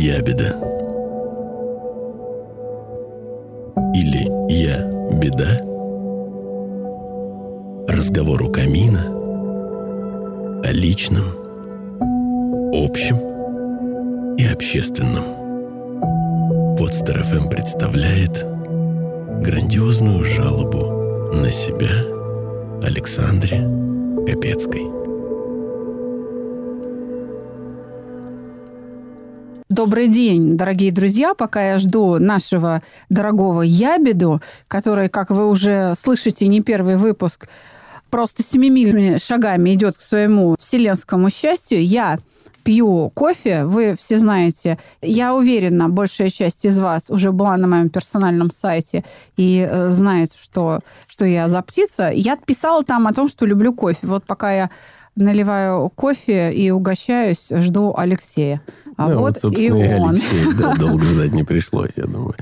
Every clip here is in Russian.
ябеда. Или я беда. Разговор у камина о личном, общем и общественном. Подстер ФМ представляет грандиозную жалобу на себя Александре Капецкой. Добрый день, дорогие друзья. Пока я жду нашего дорогого ябеду, который, как вы уже слышите, не первый выпуск, просто семимильными шагами идет к своему вселенскому счастью, я пью кофе, вы все знаете, я уверена, большая часть из вас уже была на моем персональном сайте и э, знает, что, что я за птица. Я писала там о том, что люблю кофе. Вот пока я наливаю кофе и угощаюсь, жду Алексея. А да, вот, вот и, он. Алексей. Да, долго ждать не пришлось, я думаю.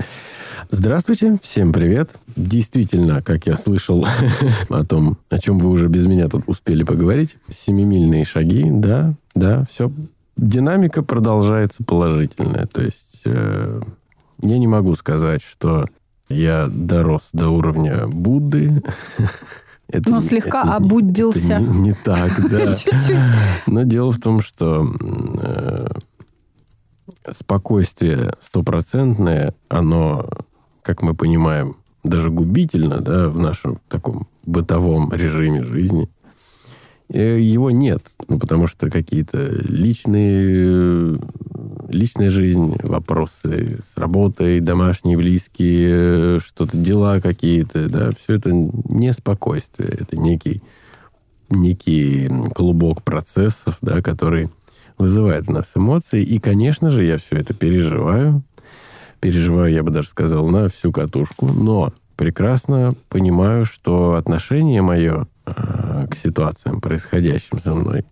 Здравствуйте, всем привет. Действительно, как я слышал о том, о чем вы уже без меня тут успели поговорить, семимильные шаги, да, да, все. Динамика продолжается положительная. То есть э, я не могу сказать, что я дорос до уровня Будды. Это, Но слегка это, обудился. Это не, не так, да. Чуть-чуть. Но дело в том, что э, спокойствие стопроцентное, оно, как мы понимаем, даже губительно, да, в нашем таком бытовом режиме жизни. Э, его нет, ну, потому что какие-то личные, личная жизнь, вопросы с работой, домашние, близкие, что-то, дела какие-то, да, все это не спокойствие, это некий, некий клубок процессов, да, который вызывает в нас эмоции. И, конечно же, я все это переживаю. Переживаю, я бы даже сказал, на всю катушку. Но прекрасно понимаю, что отношение мое э, к ситуациям, происходящим со мной,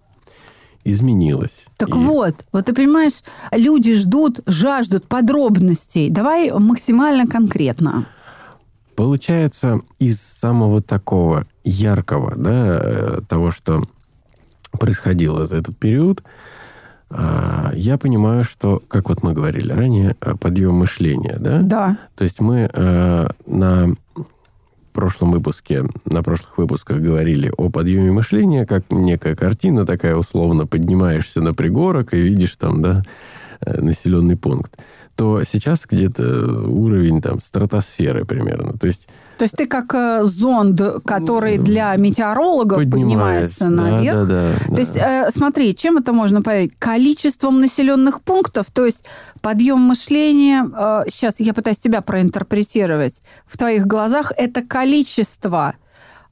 изменилось. Так и... вот, вот ты понимаешь, люди ждут, жаждут подробностей. Давай максимально конкретно. Получается, из самого такого яркого, да, э, того, что происходило за этот период, а, я понимаю, что, как вот мы говорили ранее, э, подъем мышления, да? Да. То есть мы э, на прошлом выпуске, на прошлых выпусках говорили о подъеме мышления, как некая картина такая условно, поднимаешься на пригорок и видишь там, да, э, населенный пункт, то сейчас где-то уровень там стратосферы примерно. То есть то есть ты как э, зонд, который для метеорологов поднимается, поднимается наверх. Да, да, да, то есть э, смотри, чем это можно проверить? Количеством населенных пунктов, то есть подъем мышления, э, сейчас я пытаюсь тебя проинтерпретировать, в твоих глазах это количество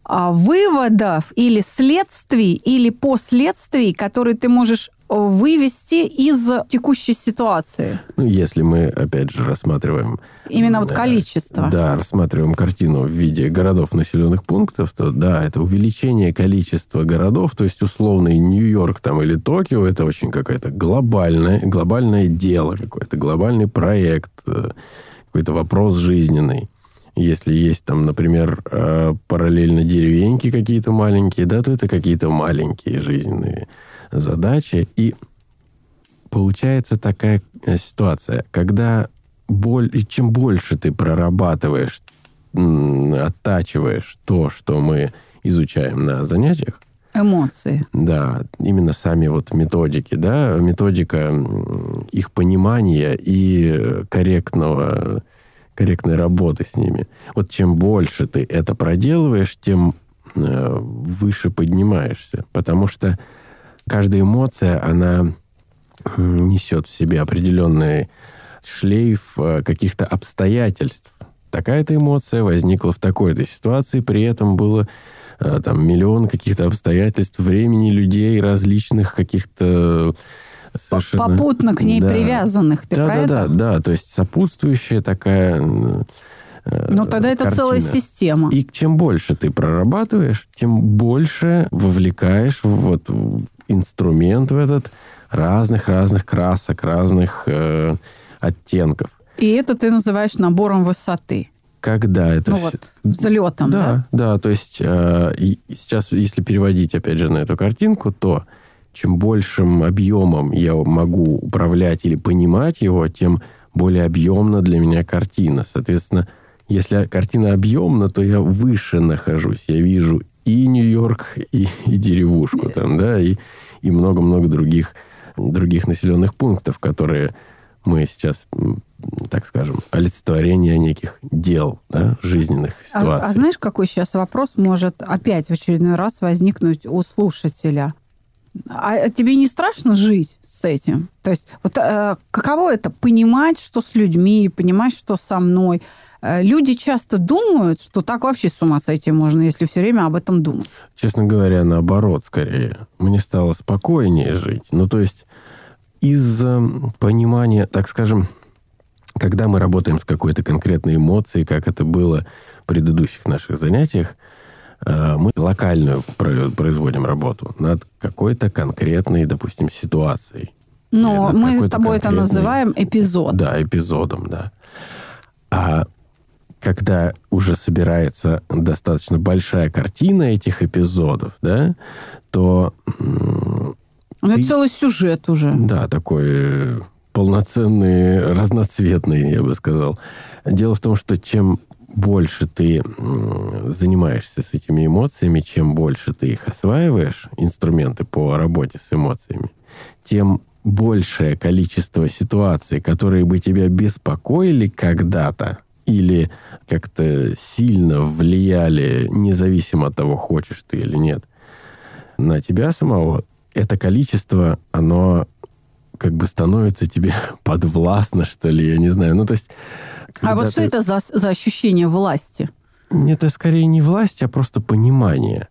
а, выводов или следствий, или последствий, которые ты можешь вывести из текущей ситуации? Ну, если мы, опять же, рассматриваем... Именно вот количество. Да, рассматриваем картину в виде городов, населенных пунктов, то да, это увеличение количества городов, то есть условный Нью-Йорк там или Токио, это очень какое-то глобальное, глобальное дело какое-то, глобальный проект, э, какой-то вопрос жизненный. Если есть там, например, э, параллельно деревеньки какие-то маленькие, да, то это какие-то маленькие жизненные задачи. И получается такая э, ситуация, когда боль, чем больше ты прорабатываешь, оттачиваешь то, что мы изучаем на занятиях, Эмоции. Да, именно сами вот методики, да, методика их понимания и корректного, корректной работы с ними. Вот чем больше ты это проделываешь, тем э, выше поднимаешься. Потому что каждая эмоция, она несет в себе определенный шлейф э, каких-то обстоятельств. Такая-то эмоция возникла в такой-то ситуации, при этом было э, там миллион каких-то обстоятельств, времени, людей, различных каких-то совершенно... Попутно к ней да. привязанных, ты да, про да, это? Да, да, то есть сопутствующая такая Э, ну, тогда это картина. целая система. И чем больше ты прорабатываешь, тем больше вовлекаешь вот инструмент в этот разных-разных красок, разных э, оттенков. И это ты называешь набором высоты. Когда это ну, все... вот, взлетом, да? Да, да, то есть э, сейчас, если переводить, опять же, на эту картинку, то чем большим объемом я могу управлять или понимать его, тем более объемна для меня картина. Соответственно, если картина объемна, то я выше нахожусь. Я вижу и Нью-Йорк, и, и деревушку там, да, и, и много-много других, других населенных пунктов, которые мы сейчас, так скажем, олицетворение неких дел, да, жизненных ситуаций. А, а знаешь, какой сейчас вопрос может опять в очередной раз возникнуть у слушателя? А тебе не страшно жить с этим? То есть вот э, каково это понимать, что с людьми, понимать, что со мной? Э, люди часто думают, что так вообще с ума сойти можно, если все время об этом думать. Честно говоря, наоборот, скорее. Мне стало спокойнее жить. Ну, то есть из понимания, так скажем, когда мы работаем с какой-то конкретной эмоцией, как это было в предыдущих наших занятиях, э, мы локальную производим работу над какой-то конкретной, допустим, ситуацией. Но мы с тобой это называем эпизод. Да, эпизодом, да. А когда уже собирается достаточно большая картина этих эпизодов, да, то ну, ты... целый сюжет уже. Да, такой э, полноценный, разноцветный, я бы сказал. Дело в том, что чем больше ты занимаешься с этими эмоциями, чем больше ты их осваиваешь, инструменты по работе с эмоциями, тем большее количество ситуаций, которые бы тебя беспокоили когда-то или как-то сильно влияли, независимо от того, хочешь ты или нет, на тебя самого, это количество, оно как бы становится тебе подвластно, что ли, я не знаю. Ну, то есть... А вот что это за, за ощущение власти? Это скорее не власть, а просто понимание.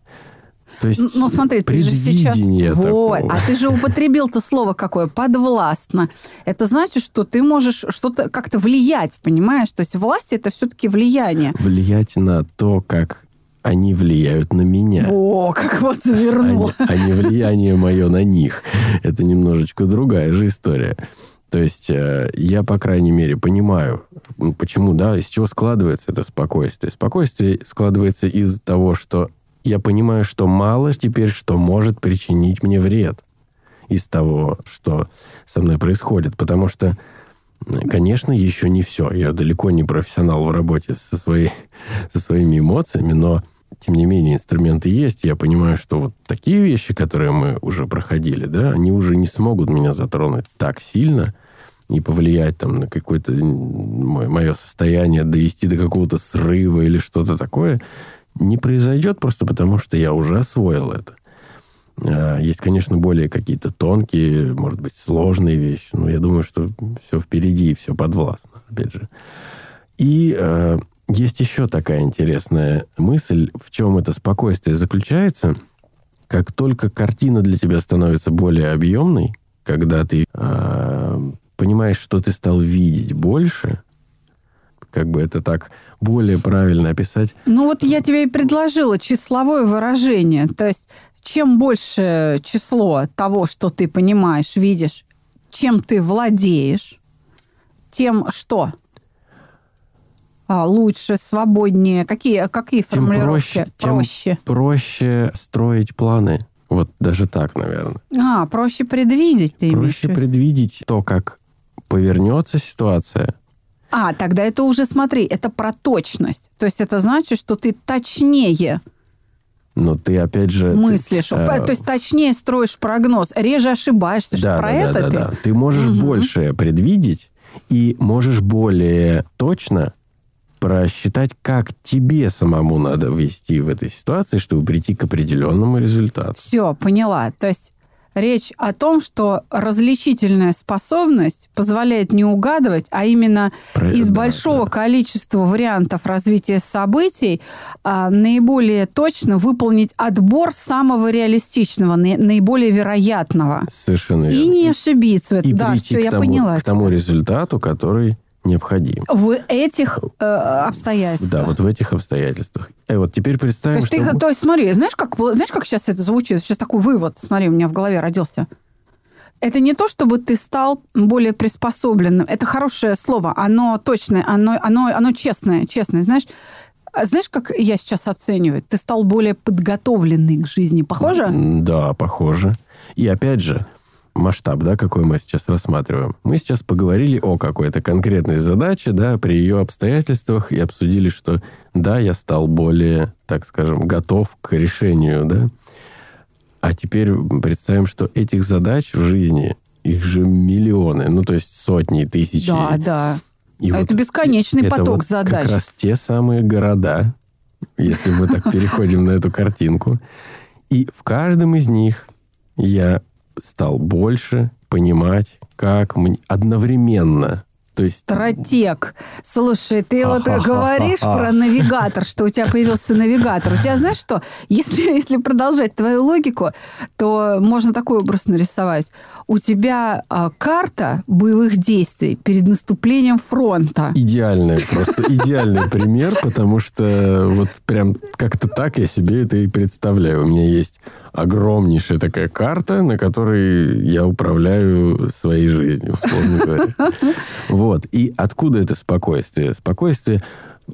То есть ну, смотри, ты же сейчас... Вот, а ты же употребил то слово какое? Подвластно. Это значит, что ты можешь что-то как-то влиять, понимаешь? То есть власть это все-таки влияние. Влиять на то, как они влияют на меня. О, как вот завернул. А, а не влияние мое на них. Это немножечко другая же история. То есть э, я, по крайней мере, понимаю, почему, да, из чего складывается это спокойствие. Спокойствие складывается из того, что я понимаю, что мало теперь, что может причинить мне вред из того, что со мной происходит. Потому что, конечно, еще не все. Я далеко не профессионал в работе со, своей, со своими эмоциями, но тем не менее, инструменты есть. Я понимаю, что вот такие вещи, которые мы уже проходили, да, они уже не смогут меня затронуть так сильно и повлиять там на какое-то мое состояние, довести до какого-то срыва или что-то такое, не произойдет просто потому, что я уже освоил это. А, есть, конечно, более какие-то тонкие, может быть, сложные вещи, но я думаю, что все впереди, все подвластно, опять же. И а, есть еще такая интересная мысль, в чем это спокойствие заключается. Как только картина для тебя становится более объемной, когда ты э, понимаешь, что ты стал видеть больше, как бы это так более правильно описать. Ну вот я тебе и предложила числовое выражение. То есть чем больше число того, что ты понимаешь, видишь, чем ты владеешь, тем что? А, лучше, свободнее? Какие, какие тем формулировки? Проще, проще. Тем проще строить планы. Вот даже так, наверное. А, проще предвидеть, ты Проще предвидеть то, как повернется ситуация. А, тогда это уже, смотри, это про точность. То есть это значит, что ты точнее но ты опять же... Мыслишь. Ты, э, то есть точнее строишь прогноз, реже ошибаешься. Да, что да, про да, это да, ты? Да. Ты можешь угу. больше предвидеть и можешь более точно просчитать, как тебе самому надо вести в этой ситуации, чтобы прийти к определенному результату. Все, поняла. То есть речь о том, что различительная способность позволяет не угадывать, а именно Про... из да, большого да. количества вариантов развития событий а, наиболее точно выполнить отбор самого реалистичного, наиболее вероятного. Совершенно верно. И не ошибиться. И да, прийти все, к я тому, поняла. К тому результату, который необходим. В этих э, обстоятельствах. Да, вот в этих обстоятельствах. И вот теперь представим, то есть, что... Ты, то есть смотри, знаешь как, знаешь, как сейчас это звучит? Сейчас такой вывод, смотри, у меня в голове родился. Это не то, чтобы ты стал более приспособленным. Это хорошее слово. Оно точное, оно, оно, оно честное, честное. Знаешь, знаешь, как я сейчас оцениваю? Ты стал более подготовленный к жизни. Похоже? Да, похоже. И опять же, масштаб, да, какой мы сейчас рассматриваем. Мы сейчас поговорили о какой-то конкретной задаче, да, при ее обстоятельствах и обсудили, что да, я стал более, так скажем, готов к решению, да. А теперь представим, что этих задач в жизни, их же миллионы, ну, то есть сотни, тысячи. Да, да. И А вот это бесконечный это поток вот задач. как раз те самые города, если мы так переходим на эту картинку. И в каждом из них я стал больше понимать, как мне одновременно. То есть Стратег. Слушай, ты вот говоришь про навигатор, что у тебя появился навигатор. У тебя, знаешь что, если, если продолжать твою логику, то можно такой образ нарисовать. У тебя а, карта боевых действий перед наступлением фронта. идеальный, просто идеальный пример, потому что вот прям как-то так я себе это и представляю. У меня есть огромнейшая такая карта, на которой я управляю своей жизнью, условно говоря. Вот. И откуда это спокойствие? Спокойствие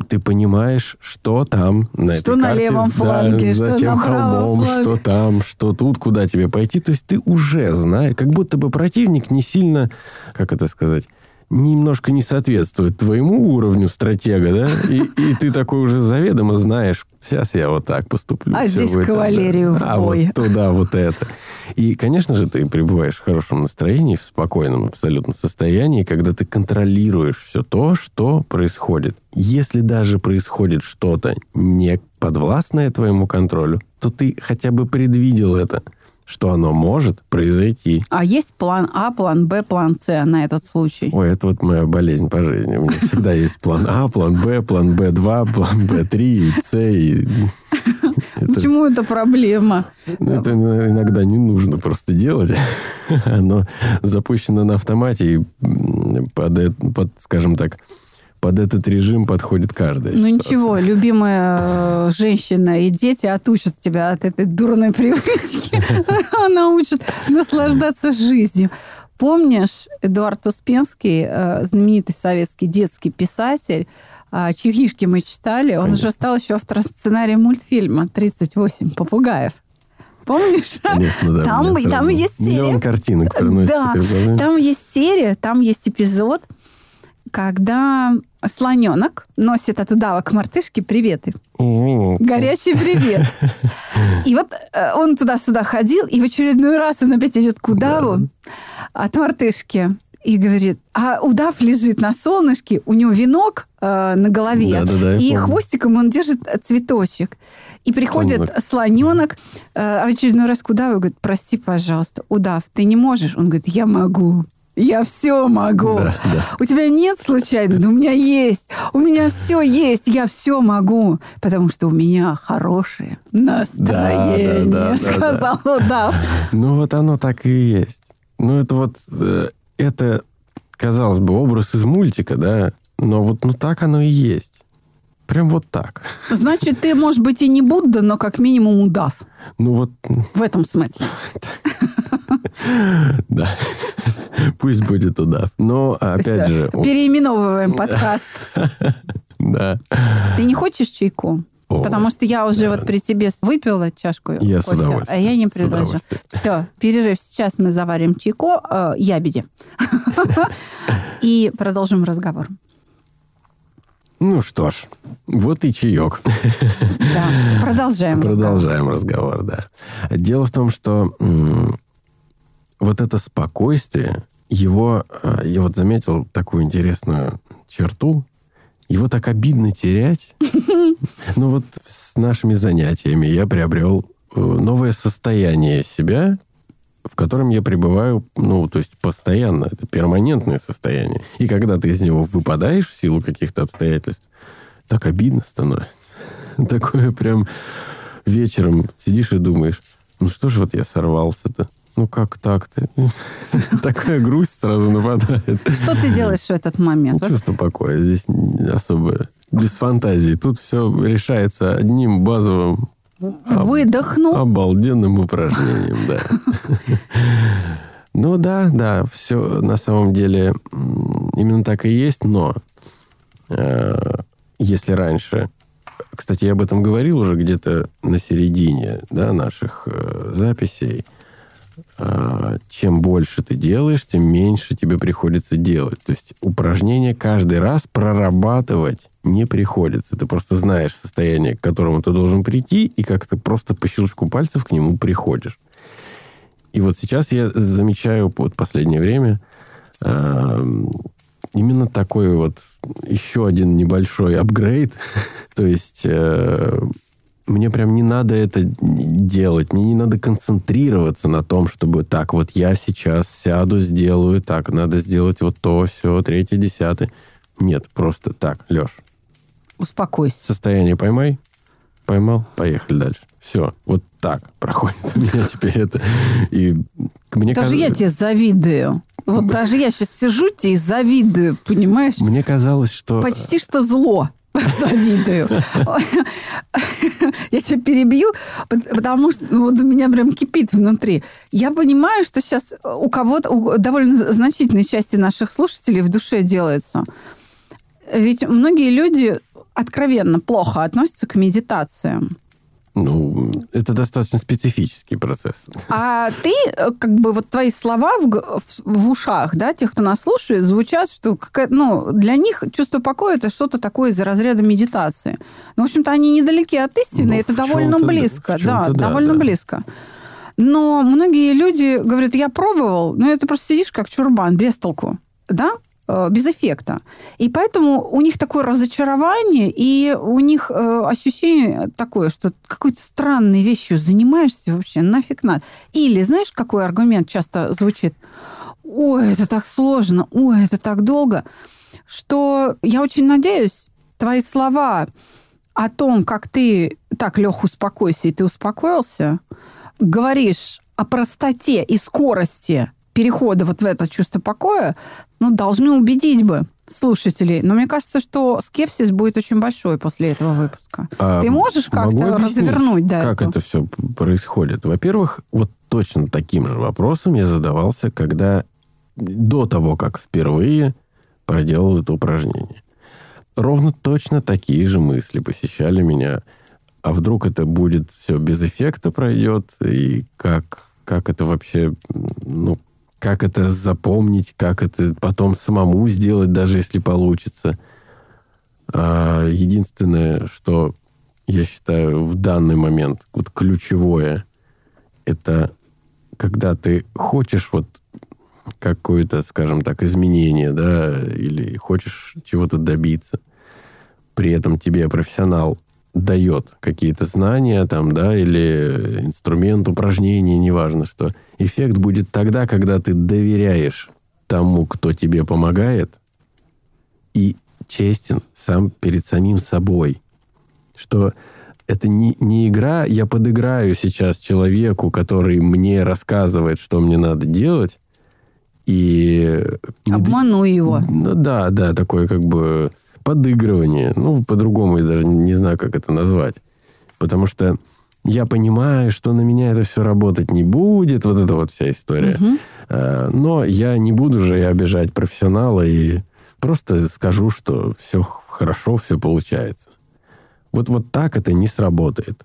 ты понимаешь, что там на Что этой на карте, левом да, фланге, за что тем на холмом, фланге. что там, что тут, куда тебе пойти. То есть ты уже знаешь, как будто бы противник не сильно, как это сказать, немножко не соответствует твоему уровню стратега, да? И, и ты такой уже заведомо знаешь, сейчас я вот так поступлю. А здесь будет, кавалерию да. в А бой. вот туда, вот это. И, конечно же, ты пребываешь в хорошем настроении, в спокойном абсолютно состоянии, когда ты контролируешь все то, что происходит. Если даже происходит что-то не подвластное твоему контролю, то ты хотя бы предвидел это, что оно может произойти. А есть план А, план Б, план С на этот случай? Ой, это вот моя болезнь по жизни. У меня всегда есть план А, план Б, план Б2, план Б3 и С. И... Это, Почему это проблема? это иногда не нужно просто делать. Оно запущено на автомате, и под, скажем так, под этот режим подходит каждая Ну ситуация. ничего, любимая э, женщина и дети отучат тебя от этой дурной привычки. Научат наслаждаться жизнью. Помнишь, Эдуард Успенский, э, знаменитый советский детский писатель, а, чьи книжки мы читали, он Конечно. же стал еще автором сценария мультфильма «38 попугаев». Помнишь? Конечно, да. Там- у меня там сразу есть серия. Миллион картинок проносится Да. Там есть серия, там есть эпизод, когда слоненок носит от удава к мартышке приветы. Извините. Горячий привет. И вот э, он туда-сюда ходил, и в очередной раз он опять идет к удаву от мартышки и говорит, а удав лежит на солнышке, у него венок э, на голове, Да-да-да, я и помню. хвостиком он держит э, цветочек. И приходит Слоненок. слоненок, э, а в очередной раз к удаву и говорит, прости, пожалуйста, удав, ты не можешь? Он говорит, я могу. Я все могу. Да, да. У тебя нет случайно? Да у меня есть. У меня все есть. Я все могу. Потому что у меня хорошее настроение, да, да, да, сказал удав. Ну, вот оно так и есть. Ну, это вот, э, это, казалось бы, образ из мультика, да, но вот ну так оно и есть. Прям вот так. Значит, ты, может быть, и не Будда, но как минимум удав. Ну вот, В этом смысле. да. Пусть будет удав. Но, опять Всё, же, о- Переименовываем подкаст. да. Ты не хочешь чайку? О, Потому что я уже да. вот при тебе выпила чашку Я с кофе, а удовольствием, я не с предложу. Все, перерыв. Сейчас мы заварим чайку э, ябеди. И продолжим разговор. Ну что ж, вот и чаек. Да, продолжаем. Продолжаем разговор, да. Дело в том, что вот это спокойствие, его, э, я вот заметил такую интересную черту, его так обидно терять. Ну вот с нашими занятиями я приобрел э, новое состояние себя, в котором я пребываю, ну, то есть постоянно. Это перманентное состояние. И когда ты из него выпадаешь в силу каких-то обстоятельств, так обидно становится. Такое прям вечером сидишь и думаешь, ну что же вот я сорвался-то? Ну как так-то? Такая грусть сразу нападает. Что ты делаешь в этот Ну, момент? Вот чувство покоя. Здесь особо без фантазии. Тут все решается одним базовым Выдохнул. обалденным упражнением, да. Ну да, да, все на самом деле именно так и есть, но э, если раньше кстати, я об этом говорил уже где-то на середине да, наших э, записей. Э, чем больше ты делаешь, тем меньше тебе приходится делать. То есть упражнения каждый раз прорабатывать не приходится. Ты просто знаешь состояние, к которому ты должен прийти, и как то просто по щелчку пальцев к нему приходишь. И вот сейчас я замечаю вот последнее время э, именно такой вот еще один небольшой апгрейд. То есть э, мне прям не надо это делать, мне не надо концентрироваться на том, чтобы так, вот я сейчас сяду, сделаю так, надо сделать вот то, все, третье, десятое. Нет, просто так, Леш. Успокойся. Состояние поймай, поймал, поехали дальше. Все, вот так проходит у меня теперь это. И мне Даже кажется... я тебе завидую. Вот даже я сейчас сижу тебе и завидую, понимаешь? Мне казалось, что... Почти что зло завидую. Я тебя перебью, потому что вот у меня прям кипит внутри. Я понимаю, что сейчас у кого-то, у довольно значительной части наших слушателей в душе делается. Ведь многие люди откровенно плохо относятся к медитациям. Ну, это достаточно специфический процесс. А ты, э, как бы, вот твои слова в, в, в ушах, да, тех, кто нас слушает, звучат, что ну, для них чувство покоя это что-то такое из разряда медитации. Ну, в общем-то, они недалеки от истины, ну, это довольно близко. Да, да, довольно да. близко. Но многие люди говорят, я пробовал, но это просто сидишь как чурбан, без толку. Да? Э, без эффекта. И поэтому у них такое разочарование, и у них э, ощущение такое, что какой-то странной вещью занимаешься вообще, нафиг надо. Или, знаешь, какой аргумент часто звучит? Ой, это так сложно, ой, это так долго, что я очень надеюсь, твои слова о том, как ты так, Лех, успокойся, и ты успокоился, говоришь о простоте и скорости перехода вот в это чувство покоя, ну, должны убедить бы слушателей. Но мне кажется, что скепсис будет очень большой после этого выпуска. А Ты можешь как-то развернуть да, как эту? это все происходит? Во-первых, вот точно таким же вопросом я задавался, когда до того, как впервые проделал это упражнение. Ровно точно такие же мысли посещали меня. А вдруг это будет все без эффекта пройдет? И как, как это вообще, ну, как это запомнить, как это потом самому сделать, даже если получится. А единственное, что я считаю в данный момент вот ключевое, это когда ты хочешь вот какое-то, скажем так, изменение, да, или хочешь чего-то добиться, при этом тебе профессионал дает какие-то знания там, да, или инструмент, упражнение, неважно что. Эффект будет тогда, когда ты доверяешь тому, кто тебе помогает, и честен сам перед самим собой. Что это не, не игра, я подыграю сейчас человеку, который мне рассказывает, что мне надо делать, и... Обману его. Ну, да, да, такое как бы подыгрывание. Ну, по-другому я даже не знаю, как это назвать. Потому что я понимаю, что на меня это все работать не будет, вот эта вот вся история. Угу. Но я не буду же обижать профессионала и просто скажу, что все хорошо, все получается. Вот, вот так это не сработает.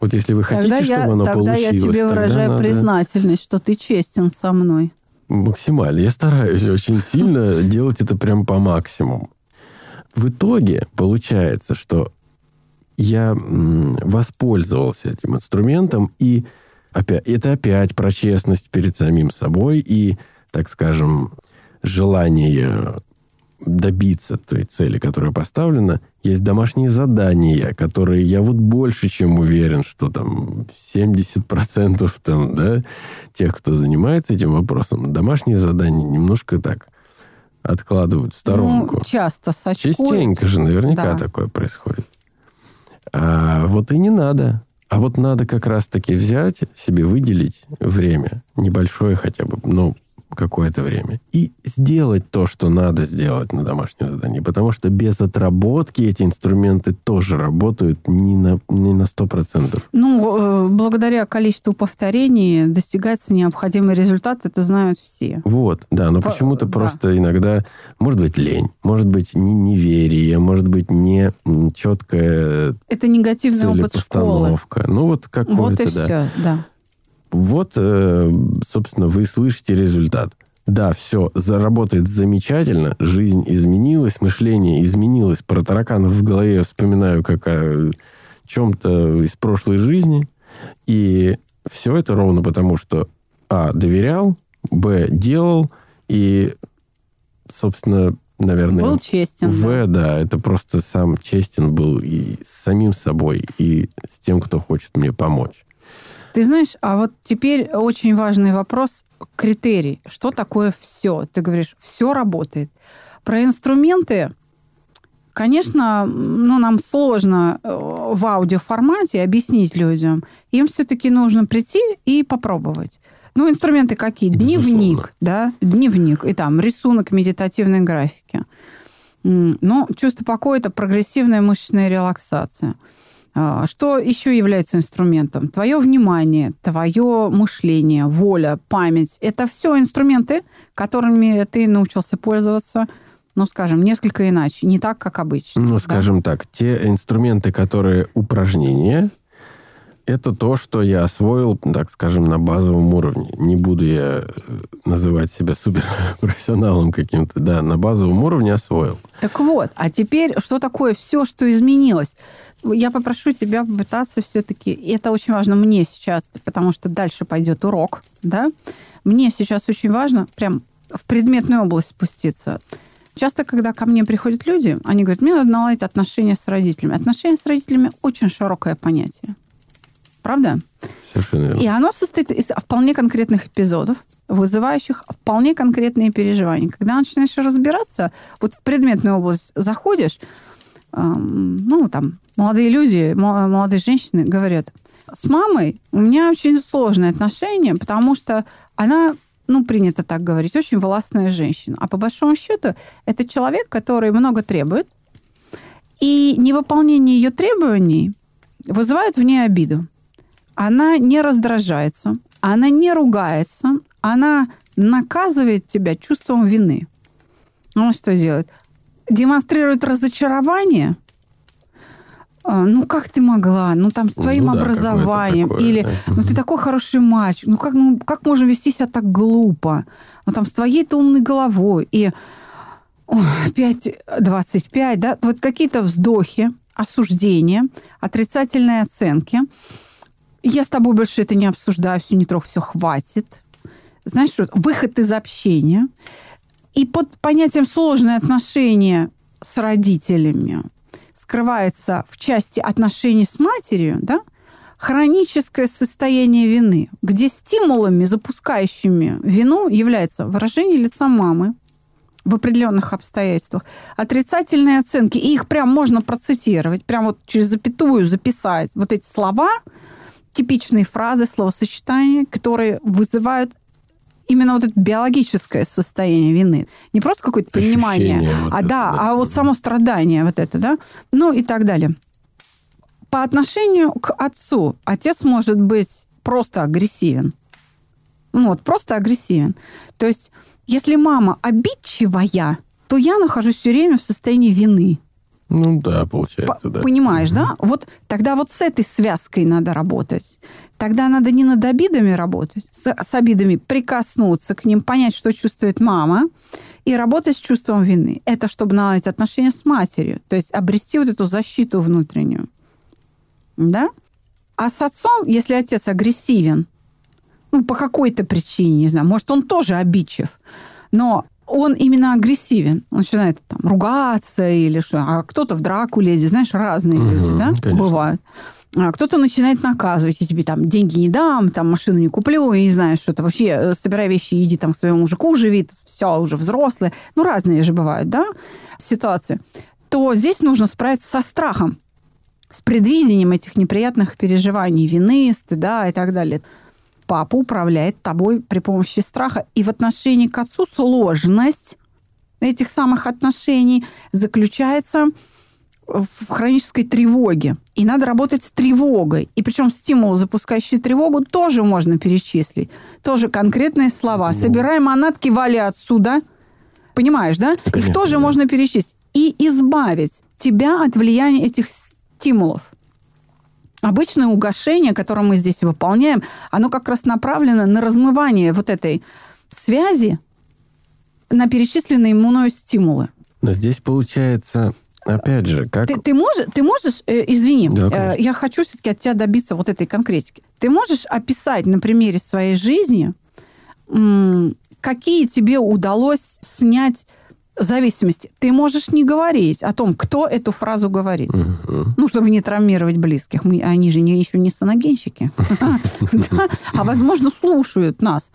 Вот если вы хотите, тогда чтобы я, оно тогда получилось... Тогда я тебе выражаю надо... признательность, что ты честен со мной. Максимально. Я стараюсь очень сильно делать это прям по максимуму. В итоге получается, что я воспользовался этим инструментом, и опять, это опять про честность перед самим собой и, так скажем, желание добиться той цели, которая поставлена, есть домашние задания, которые я вот больше чем уверен, что там 70% там, да, тех, кто занимается этим вопросом, домашние задания немножко так откладывают в сторонку. Ну, часто сочкуют. Частенько же наверняка да. такое происходит. А вот и не надо. А вот надо как раз-таки взять, себе выделить время, небольшое хотя бы, ну, какое-то время и сделать то, что надо сделать на домашнем задании. Потому что без отработки эти инструменты тоже работают не на, не на 100%. Ну, э, благодаря количеству повторений достигается необходимый результат, это знают все. Вот, да, но почему-то да. просто иногда, может быть, лень, может быть, не неверие, может быть, не четкая Это негативный опыт школы. Ну, вот какое-то, Вот и да. все, да. Вот, э, собственно, вы слышите результат. Да, все, заработает замечательно, жизнь изменилась, мышление изменилось. Про тараканов в голове я вспоминаю как о чем-то из прошлой жизни. И все это ровно потому, что А. Доверял, Б. Делал, и, собственно, наверное... Был честен. В, да. да, это просто сам честен был и с самим собой, и с тем, кто хочет мне помочь. Ты знаешь, а вот теперь очень важный вопрос критерий. Что такое все? Ты говоришь, все работает. Про инструменты, конечно, ну, нам сложно э, в аудиоформате объяснить людям. Им все-таки нужно прийти и попробовать. Ну, инструменты какие? Дневник, да, дневник. И там рисунок медитативной графики. Но чувство покоя – это прогрессивная мышечная релаксация – что еще является инструментом? Твое внимание, твое мышление, воля, память. Это все инструменты, которыми ты научился пользоваться, ну, скажем, несколько иначе, не так, как обычно. Ну, да? скажем так, те инструменты, которые упражнения, это то, что я освоил, так скажем, на базовом уровне. Не буду я э, называть себя суперпрофессионалом каким-то. Да, на базовом уровне освоил. Так вот, а теперь что такое все, что изменилось? Я попрошу тебя попытаться все-таки, это очень важно мне сейчас, потому что дальше пойдет урок, да? Мне сейчас очень важно прям в предметную область спуститься. Часто, когда ко мне приходят люди, они говорят, мне надо наладить отношения с родителями. Отношения с родителями очень широкое понятие. Правда? Совершенно верно. И оно состоит из вполне конкретных эпизодов, вызывающих вполне конкретные переживания. Когда начинаешь разбираться, вот в предметную область заходишь, эм, ну, там, молодые люди, молодые женщины говорят, с мамой у меня очень сложные отношения, потому что она, ну, принято так говорить, очень властная женщина. А по большому счету это человек, который много требует, и невыполнение ее требований вызывает в ней обиду она не раздражается, она не ругается, она наказывает тебя чувством вины. Она что делает? Демонстрирует разочарование. А, ну, как ты могла? Ну, там, с твоим ну, да, образованием. Такое, или, да. ну, ты такой хороший мальчик. Ну, как, ну, как можно вести себя так глупо? Ну, там, с твоей-то умной головой. И 5-25, да? Вот какие-то вздохи, осуждения, отрицательные оценки – я с тобой больше это не обсуждаю, все не трог, все хватит. Знаешь, что выход из общения. И под понятием сложные отношения с родителями скрывается в части отношений с матерью, да, хроническое состояние вины, где стимулами, запускающими вину, является выражение лица мамы в определенных обстоятельствах, отрицательные оценки, и их прям можно процитировать, прям вот через запятую записать вот эти слова – типичные фразы, словосочетания, которые вызывают именно вот это биологическое состояние вины. Не просто какое-то понимание, вот а это, да, да, а вот само страдание вот это, да, ну и так далее. По отношению к отцу отец может быть просто агрессивен. Ну вот, просто агрессивен. То есть, если мама обидчивая, то я нахожусь все время в состоянии вины. Ну да, получается, П- да. Понимаешь, да? Вот тогда вот с этой связкой надо работать. Тогда надо не над обидами работать, с, с обидами прикоснуться к ним, понять, что чувствует мама, и работать с чувством вины. Это чтобы наладить отношения с матерью, то есть обрести вот эту защиту внутреннюю. Да? А с отцом, если отец агрессивен, ну, по какой-то причине, не знаю, может, он тоже обидчив, но он именно агрессивен. Он начинает там ругаться или что. А кто-то в драку лезет. Знаешь, разные угу, люди, да, конечно. бывают. А кто-то начинает наказывать, я тебе там деньги не дам, там машину не куплю, и не знаю, что-то. Вообще, э, собирай вещи, иди там к своему мужику живи, все, уже взрослые. Ну, разные же бывают, да, ситуации. То здесь нужно справиться со страхом, с предвидением этих неприятных переживаний, вины, стыда и так далее. Папа управляет тобой при помощи страха. И в отношении к отцу сложность этих самых отношений заключается в хронической тревоге. И надо работать с тревогой. И причем стимул, запускающий тревогу, тоже можно перечислить. Тоже конкретные слова. Ну. Собирай манатки, вали отсюда. Понимаешь, да? Конечно, Их тоже да. можно перечислить. И избавить тебя от влияния этих стимулов. Обычное угошение, которое мы здесь выполняем, оно как раз направлено на размывание вот этой связи на перечисленные мною стимулы. Но здесь получается, опять же, как... Ты, ты, можешь, ты можешь, э, извини, да, э, я хочу все-таки от тебя добиться вот этой конкретики. Ты можешь описать на примере своей жизни, какие тебе удалось снять зависимости. Ты можешь не говорить о том, кто эту фразу говорит. Угу. Ну, чтобы не травмировать близких. Мы, они же не, еще не саногенщики. А, возможно, слушают нас.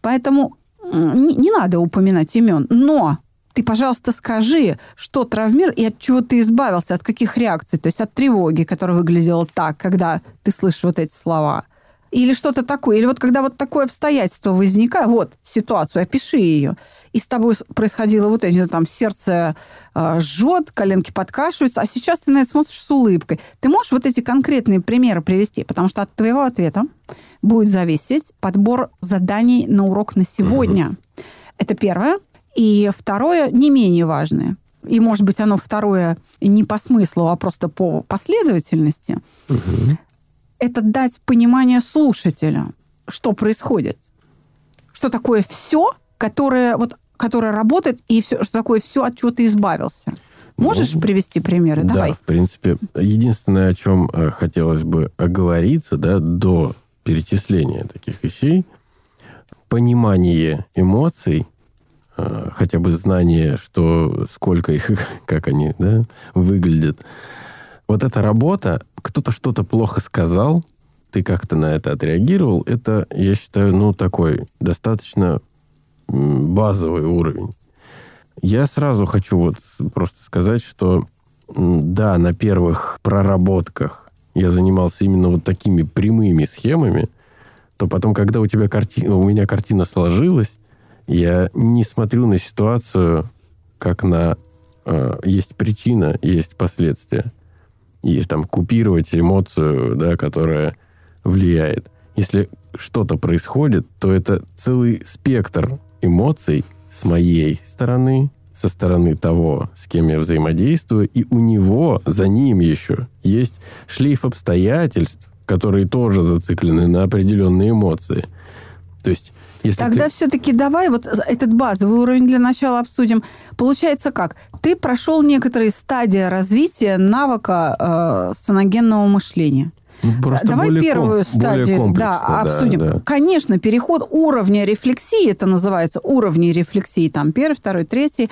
Поэтому не надо упоминать имен. Но ты, пожалуйста, скажи, что травмир и от чего ты избавился, от каких реакций. То есть от тревоги, которая выглядела так, когда ты слышишь вот эти слова или что-то такое. Или вот когда вот такое обстоятельство возникает, вот ситуацию, опиши ее, и с тобой происходило вот это, там сердце э, жжет, коленки подкашиваются, а сейчас ты на это смотришь с улыбкой. Ты можешь вот эти конкретные примеры привести, потому что от твоего ответа будет зависеть подбор заданий на урок на сегодня. Угу. Это первое. И второе, не менее важное. И, может быть, оно второе не по смыслу, а просто по последовательности. Угу это дать понимание слушателя, что происходит. Что такое все, которое, вот, которое работает, и все, что такое все, от чего ты избавился. Можешь ну, привести примеры? Да, Давай. в принципе, единственное, о чем э, хотелось бы оговориться, да, до перечисления таких вещей, понимание эмоций, э, хотя бы знание, что сколько их, как они да, выглядят, вот эта работа, кто-то что-то плохо сказал, ты как-то на это отреагировал, это, я считаю, ну, такой достаточно базовый уровень. Я сразу хочу вот просто сказать, что да, на первых проработках я занимался именно вот такими прямыми схемами, то потом, когда у тебя картина, у меня картина сложилась, я не смотрю на ситуацию как на э, есть причина, есть последствия и там купировать эмоцию, да, которая влияет. Если что-то происходит, то это целый спектр эмоций с моей стороны, со стороны того, с кем я взаимодействую, и у него, за ним еще, есть шлейф обстоятельств, которые тоже зациклены на определенные эмоции. То есть если Тогда ты... все-таки давай вот этот базовый уровень для начала обсудим. Получается как? Ты прошел некоторые стадии развития навыка э, саногенного мышления. Ну, просто Давай первую ком- стадию да, обсудим. Да. Конечно, переход уровня рефлексии, это называется уровни рефлексии, там первый, второй, третий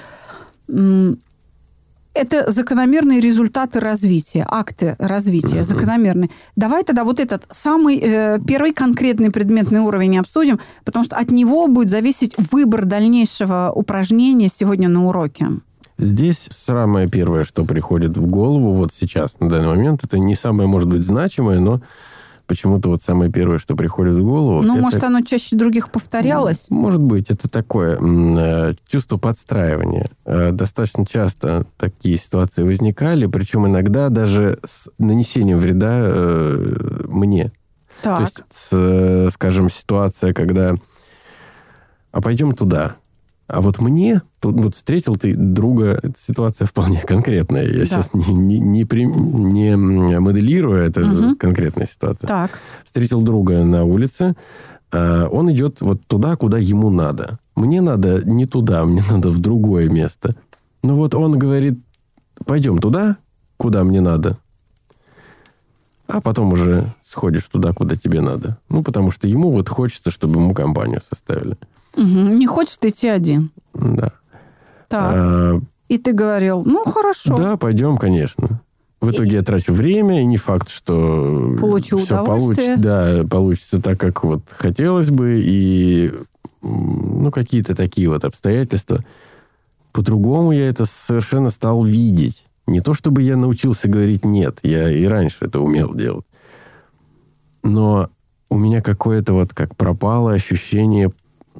это закономерные результаты развития, акты развития, закономерные. Давай тогда вот этот самый э, первый конкретный предметный уровень обсудим, потому что от него будет зависеть выбор дальнейшего упражнения сегодня на уроке. Здесь самое первое, что приходит в голову вот сейчас, на данный момент, это не самое, может быть, значимое, но почему-то вот самое первое, что приходит в голову... Ну, это... может, оно чаще других повторялось? Может быть, это такое э, чувство подстраивания. Э, достаточно часто такие ситуации возникали, причем иногда даже с нанесением вреда э, мне. Так. То есть, с, скажем, ситуация, когда... А пойдем туда. А вот мне, тут вот встретил ты друга, ситуация вполне конкретная. Я да. сейчас не, не, не, при, не моделирую, это угу. конкретная ситуация. Так. Встретил друга на улице, а, он идет вот туда, куда ему надо. Мне надо не туда, мне надо в другое место. Ну вот он говорит, пойдем туда, куда мне надо. А потом уже сходишь туда, куда тебе надо. Ну, потому что ему вот хочется, чтобы ему компанию составили. Угу. Не хочет идти один. Да. Так. А, и ты говорил, ну, хорошо. Да, пойдем, конечно. В итоге и... я трачу время, и не факт, что Получу все получится, да, получится так, как вот хотелось бы, и ну, какие-то такие вот обстоятельства. По-другому я это совершенно стал видеть. Не то, чтобы я научился говорить «нет», я и раньше это умел делать. Но у меня какое-то вот как пропало ощущение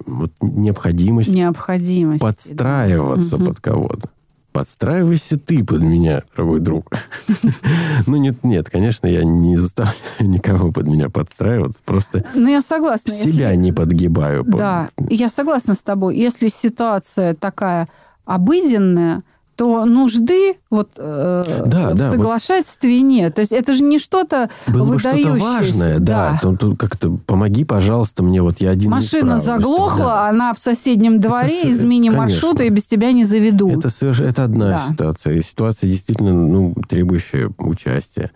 вот, необходимости Необходимость. подстраиваться Мгм. под кого-то. Подстраивайся ты под меня, дорогой друг. Ну, нет, нет, конечно, я не заставляю никого под меня подстраиваться. Просто Ну, я согласна. себя не подгибаю. под- Да, я согласна с тобой. Если ситуация такая обыденная, то нужды вот, э, Да, в да, вот- соглашательстве нет. То есть это же не что-то Было бы что-то выдающееся. важное, да. Тут, тут как-то помоги, пожалуйста, мне вот я один Машина заглохла, да. она в соседнем дворе, с- измени конечно. маршрута и без тебя не заведут. Это, соверш- это одна Да. ситуация. И Ситуация действительно ну, требующая участия.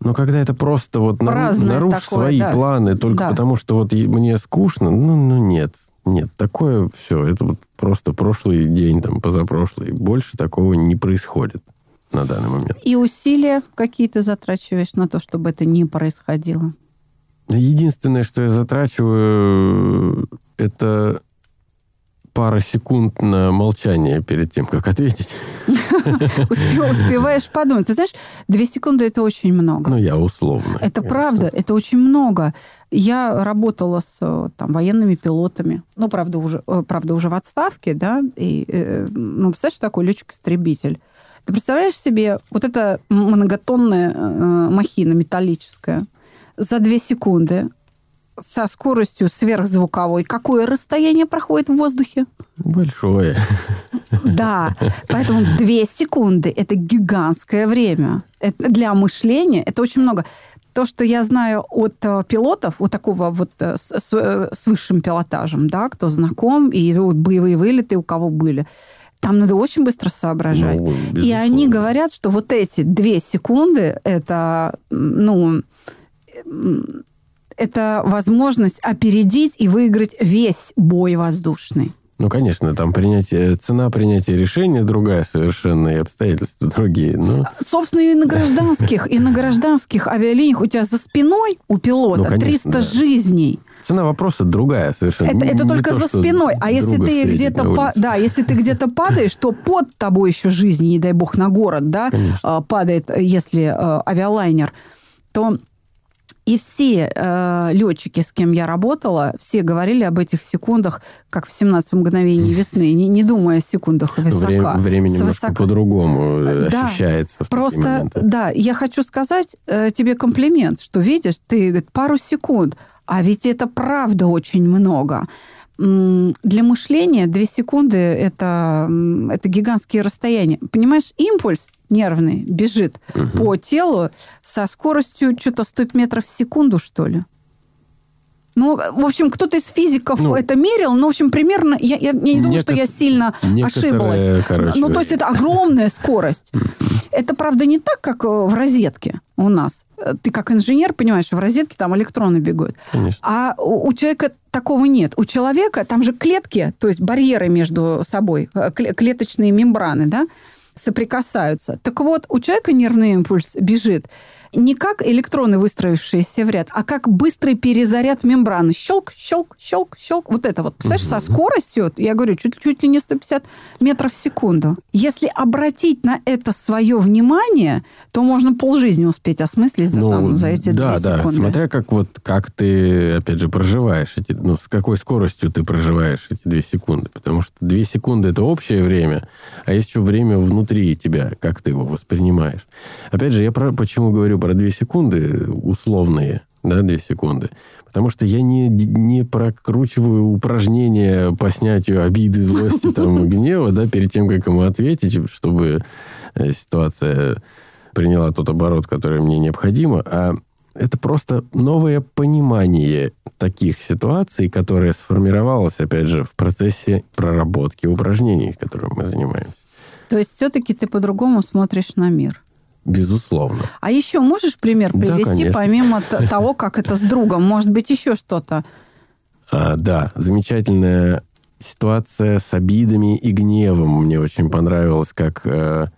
Но когда это просто вот Праздное нарушь такое, свои да. планы только Да. потому, что вот мне скучно, ну, ну нет. Нет, такое все, это вот просто прошлый день, там, позапрошлый. Больше такого не происходит на данный момент. И усилия какие ты затрачиваешь на то, чтобы это не происходило? Единственное, что я затрачиваю, это пара секунд на молчание перед тем, как ответить. Успе- Успеваешь подумать. Ты знаешь, две секунды это очень много. Ну, я условно. Это правда, это очень много. Я работала с там, военными пилотами, ну, правда, уже, э, правда, уже в отставке, да, и, э, ну, представляешь, что такое летчик-истребитель? Ты представляешь себе вот эта многотонная э, махина металлическая за две секунды со скоростью сверхзвуковой. Какое расстояние проходит в воздухе? Большое. Да, поэтому две секунды – это гигантское время. Это для мышления это очень много. То, что я знаю от э, пилотов, вот такого вот э, с, с, э, с высшим пилотажем, да, кто знаком, и вот боевые вылеты у кого были, там надо очень быстро соображать. Ну, и они говорят, что вот эти две секунды – это, ну, это возможность опередить и выиграть весь бой воздушный. Ну, конечно, там принятие, цена принятия решения другая совершенно, и обстоятельства другие. Но, Собственно, и на гражданских, и на гражданских авиалиниях у тебя за спиной у пилота Ну, конечно, 300 да. жизней. цена вопроса другая совершенно. Это, это не только то, за спиной. А если ты где-то па- да, если ты где-то падаешь, то под тобой еще жизни, не дай бог, на город, да, Конечно. а, падает, если э, авиалайнер, то и все э, летчики, с кем я работала, все говорили об этих секундах, как в 17 мгновений весны, не, не думая о секундах высока. Время, время немножко по-другому э, Да, ощущается Просто, да, я хочу сказать э, тебе комплимент, что видишь, ты говорит, пару секунд, а ведь это правда очень много. Для мышления две секунды это, это гигантские расстояния. Понимаешь, импульс нервный бежит по телу со скоростью что-то 100 метров в секунду, что ли. Ну, в общем, кто-то из физиков Ну, это мерил, но, в общем, примерно, я, я- я не думаю, что я сильно ошиблась. короче, ну, то есть это огромная скорость. Это, правда, не так, как э, в розетке у нас. Э, Ты как инженер понимаешь, в розетке там электроны бегают. Конечно. А у у человека такого нет. У человека там же клетки, то есть барьеры между собой, э, кле- клеточные мембраны, да, соприкасаются. Так вот, у человека нервный импульс бежит не как электроны, выстроившиеся в ряд, а как быстрый перезаряд мембраны. Щелк, щелк, щелк, щелк. Вот это вот. Представляешь, со скоростью, я говорю, чуть, чуть ли не 150 метров в секунду. Если обратить на это свое внимание, то можно полжизни успеть осмыслить за, там, за эти Ну, да, две да, секунды. смотря как вот как ты, опять же, проживаешь эти, ну, с какой скоростью ты проживаешь эти две секунды. Потому что две секунды это общее время, а есть еще время внутри тебя, как ты его воспринимаешь. Опять же, я про, почему говорю про две секунды, условные, да, две секунды. Потому что я не, не прокручиваю упражнения по снятию обиды, злости, там, гнева, да, перед тем, как ему ответить, чтобы э, ситуация приняла тот оборот, который мне необходимо, а это просто новое понимание таких ситуаций, которое сформировалось, опять же, в процессе проработки упражнений, которыми мы занимаемся. То есть все-таки ты по-другому смотришь на мир. Безусловно. А еще можешь пример Да, привести, конечно. помимо того, как это с другом? Может быть, еще что-то? А, да, замечательная ситуация с обидами и гневом. Мне очень понравилось, как э,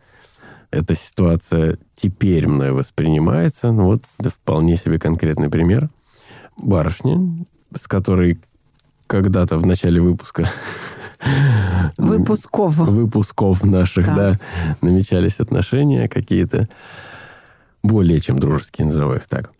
эта ситуация теперь мной воспринимается. Ну вот, это вполне себе конкретный пример. Барышня, с которой когда-то в начале выпуска Выпусков. выпусков наших, Да. да. намечались отношения какие-то более чем дружеские, назову их так.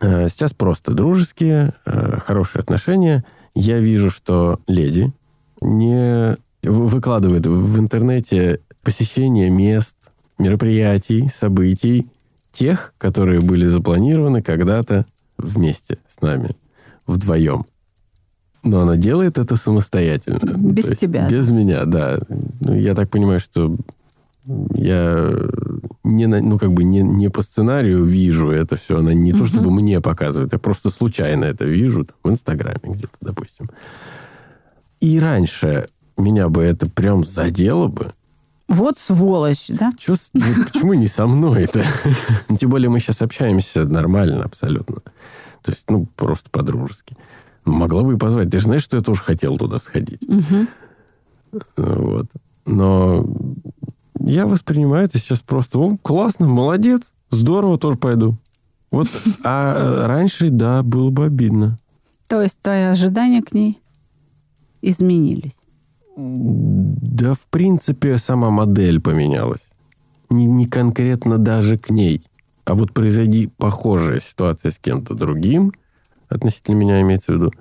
Э, сейчас просто дружеские, э, хорошие отношения. Я вижу, что леди не выкладывает в интернете посещение мест, мероприятий, событий, тех, которые были запланированы когда-то вместе с нами, вдвоем. Но она делает это самостоятельно. Без тебя. Без меня, да. Ну, я так понимаю, что я не, ну, как бы не, не по сценарию вижу это все. Она не угу. то, чтобы мне показывает. Я просто случайно это вижу там, в Инстаграме где-то, допустим. И раньше меня бы это прям задело бы. Вот сволочь, да? Чё, ну, почему не со мной-то? Ну, тем более мы сейчас общаемся нормально абсолютно. То есть, ну, просто по-дружески. Могла бы и позвать. Ты же знаешь, что я тоже хотел туда сходить. Угу. Вот. Но я воспринимаю это сейчас просто, о, классно, молодец, здорово, тоже пойду. Вот, а раньше, да, было бы обидно. То есть твои ожидания к ней изменились? Да, в принципе, сама модель поменялась. Не, не конкретно даже к ней. А вот произойди похожая ситуация с кем-то другим, относительно меня имеется в виду,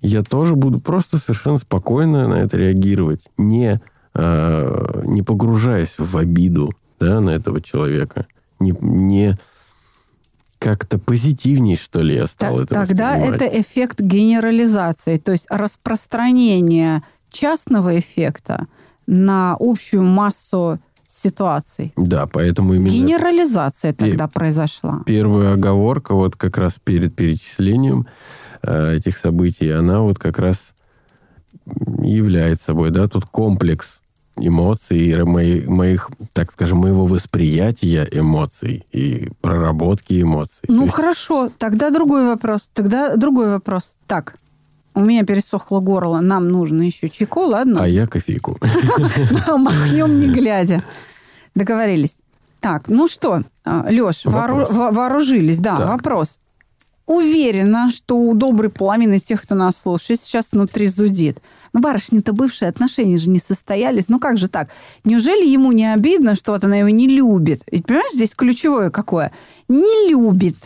я тоже буду просто совершенно спокойно на это реагировать, не, э, не погружаясь в обиду да, на этого человека, не, не как-то позитивнее, что ли, я стал это Тогда это эффект генерализации, то есть распространение частного эффекта на общую массу ситуаций. Да, поэтому именно... Генерализация тогда произошла. Первая оговорка вот как раз перед перечислением э, этих событий, она вот как раз является собой, да, тут комплекс эмоций, моих, моих, так скажем, моего восприятия эмоций и проработки эмоций. Ну, есть... хорошо, тогда другой вопрос. Тогда другой вопрос. Так, у меня пересохло горло, нам нужно еще чайку, ладно? А я кофейку. Махнем не глядя. Договорились. Так, ну что, а, Леш, вооружились, да, вопрос. Уверена, что у доброй половины тех, кто нас слушает, сейчас внутри зудит. Ну, барышни-то бывшие отношения же не состоялись. Ну, как же так? Неужели ему не обидно, что вот она его не любит? Ведь, понимаешь, здесь ключевое какое? Не любит.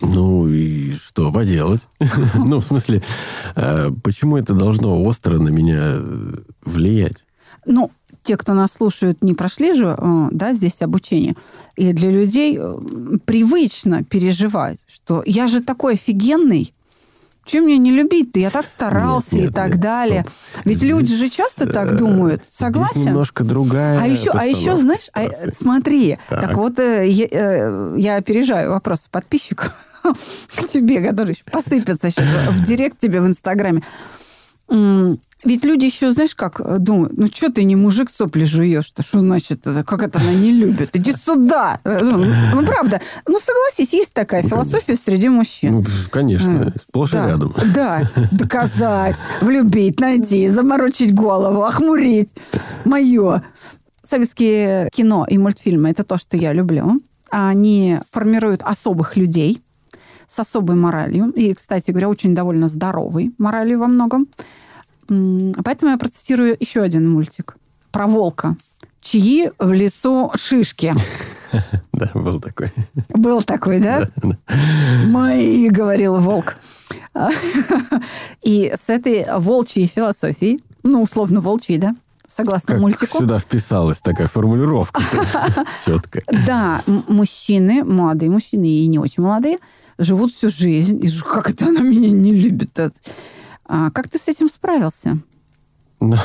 Ну и что поделать? ну, в смысле, а, почему это должно остро на меня э, влиять? Ну, те, кто нас слушают, не прошли же э, да, здесь обучение. И для людей э, привычно переживать, что я же такой офигенный, чем мне не любить-то? Я так старался нет, нет, и так нет, далее. Стоп. Ведь здесь, люди же часто так думают. Согласен? Здесь немножко другая. А еще, а еще знаешь, а, смотри, так, так вот я, я опережаю вопрос подписчиков. К тебе, который посыпется сейчас в директ тебе в Инстаграме. Ведь люди еще, знаешь, как э, думают, ну что ты не мужик сопли жуешь-то? Что значит, как это она не любит? Иди сюда! Э, ну, ну правда. Ну, согласись, есть такая ну, философия среди мужчин. Ну, конечно, э, сплошь да, и рядом. Да, доказать, влюбить, найти, заморочить голову, охмурить. Мое. Советские кино и мультфильмы – это то, что я люблю. Они формируют особых людей, с особой моралью. И, кстати говоря, очень довольно здоровой моралью во многом. Поэтому я процитирую еще один мультик про волка. Чьи в лесу шишки. Да, был такой. Был такой, да? Мои, говорил волк. И с этой волчьей философией, ну, условно волчьей, да, согласно как мультику. сюда вписалась такая формулировка четкая. Да, мужчины, молодые мужчины и не очень молодые, живут всю жизнь. И как это она меня не любит? А как ты с этим справился? Ну,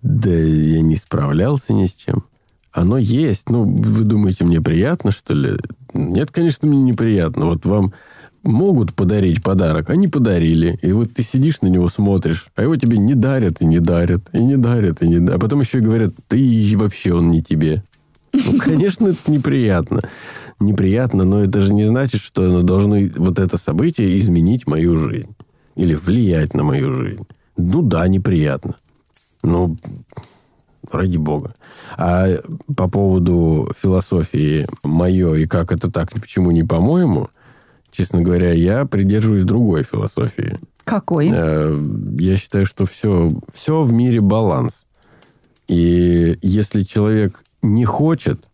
да я не справлялся ни с чем. Оно есть. Ну, вы думаете, мне приятно, что ли? Нет, конечно, мне неприятно. Вот вам могут подарить подарок, они подарили. И вот ты сидишь на него, смотришь, а его тебе не дарят и не дарят, и не дарят, и не дарят. А потом еще и говорят, ты вообще он не тебе. Ну, конечно, это неприятно неприятно, но это же не значит, что оно должно вот это событие изменить мою жизнь или влиять на мою жизнь. Ну да, неприятно. Ну, ради бога. А по поводу философии мое и как это так, почему не по-моему, честно говоря, я придерживаюсь другой философии. Какой? Э, я считаю, что все, все в мире баланс. И если человек не хочет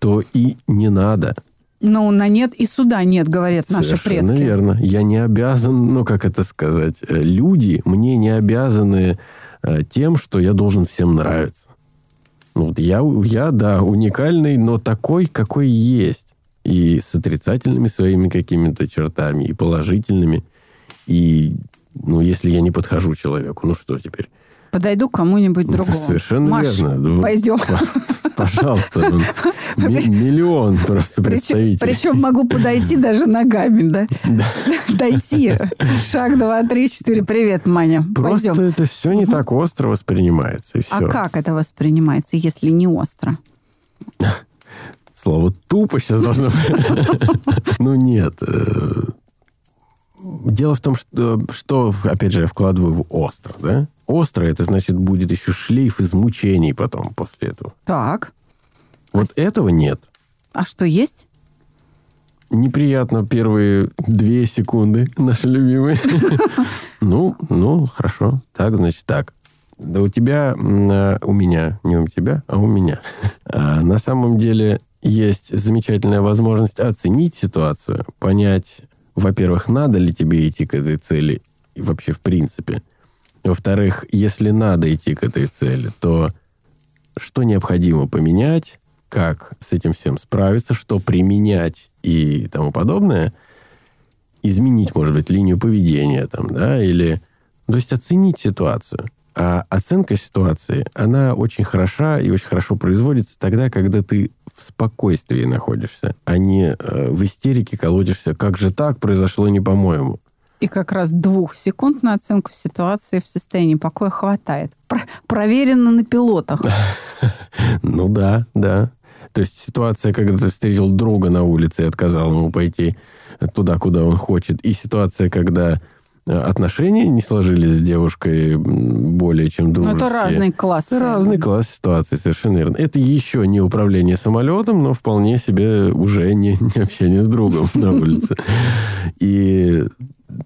то и не надо. Ну, на нет и суда нет, говорят наши Совершенно предки. верно. Я не обязан, ну, как это сказать, э, люди мне не обязаны э, тем, что я должен всем нравиться. Вот я, я, да, уникальный, но такой, какой есть. И с отрицательными своими какими-то чертами, и положительными. И, ну, если я не подхожу человеку, ну, что теперь? Подойду к кому-нибудь Это другому. совершенно Маш, верно. пойдем. Пожалуйста. ми- Миллион просто представителей. причем могу подойти даже ногами, да? Дойти. Шаг, два, три, четыре. Привет, Маня. Просто это все не так остро воспринимается, А как это воспринимается, если не остро? Слово тупо сейчас должно быть. Ну, нет. э, Дело в том, что, что, опять же, я вкладываю в остро, да? Остро, это значит, будет еще шлейф из мучений потом после этого. Так. Вот этого нет. А что есть? Неприятно первые две секунды, наши любимые. Ну, ну, хорошо. Так, значит, так. Да у тебя, а, у меня, не у тебя, а у меня. А, На самом деле есть замечательная возможность оценить ситуацию, понять, во-первых, надо ли тебе идти к этой цели и вообще в принципе. Во-вторых, если надо идти к этой цели, то что необходимо поменять, как с этим всем справиться, что применять и тому подобное, изменить, может быть, линию поведения там, да, или... То есть оценить ситуацию. А оценка ситуации, она очень хороша и очень хорошо производится тогда, когда ты в спокойствии находишься, а не э, в истерике колодишься. Как же так произошло, не по-моему. И как раз двух секунд на оценку ситуации в состоянии покоя хватает. Про- проверено на пилотах. Ну да, да. То есть ситуация, когда ты встретил друга на улице и отказал ему пойти туда, куда он хочет, и ситуация, когда отношения не сложились с девушкой более чем Но дружеские. это разные классы. Это разный класс ситуации, совершенно верно. Это еще не управление самолетом, но вполне себе уже не, не общение с другом на улице. И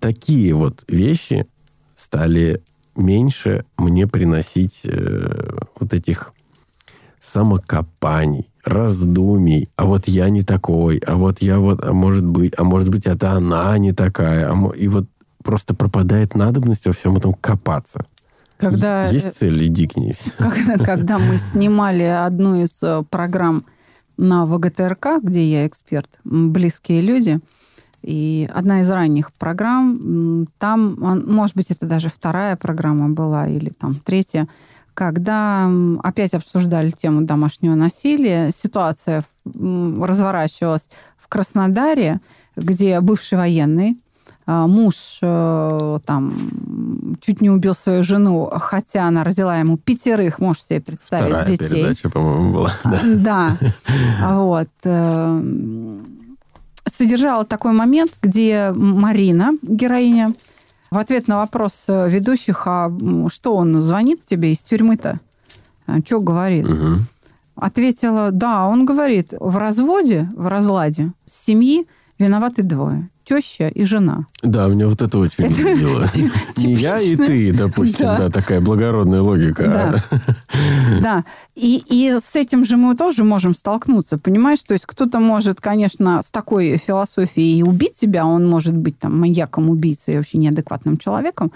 такие вот вещи стали меньше мне приносить э, вот этих самокопаний, раздумий. А вот я не такой, а вот я вот, а может быть, а может быть, это она не такая. а и вот просто пропадает надобность во всем этом копаться. Когда, э, Есть цель, иди к ней. когда, когда мы снимали одну из э, программ на ВГТРК, где я эксперт, «Близкие люди», и одна из ранних программ, там, может быть, это даже вторая программа была, или там третья, когда опять обсуждали тему домашнего насилия, ситуация разворачивалась в Краснодаре, где бывший военный, муж э, там чуть не убил свою жену, хотя она родила ему пятерых, можешь себе представить, Вторая детей. передача, по-моему, была. Да. Да. Вот. э, Содержала такой момент, где Марина, героиня, в ответ на вопрос ведущих, а что он звонит тебе из тюрьмы-то? Что говорит? Ответила, да, он говорит, в разводе, в разладе семьи виноваты двое. Теща и жена. Да, меня вот это очень удивило. Не я и ты, допустим, Да. такая благородная логика. Да. Да. И, и с этим же мы тоже можем столкнуться, понимаешь? То есть кто-то может, конечно, с такой философией убить тебя, он может быть там маньяком, убийцей, вообще неадекватным человеком,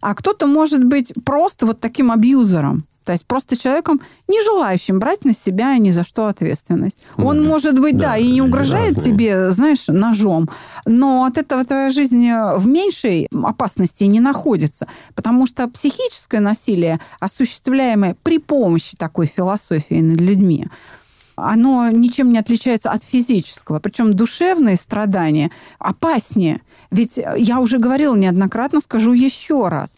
а кто-то может быть просто вот таким абьюзером. То есть просто человеком, не желающим брать на себя ни за что ответственность. Он, Мгм. может быть, да, Да, и не угрожает разные. тебе, знаешь, ножом, но от этого твоя жизнь в меньшей опасности не находится. Потому что психическое насилие, осуществляемое при помощи такой философии над людьми, оно ничем не отличается от физического. Причем душевные страдания опаснее. Ведь я уже говорила неоднократно, скажу еще раз.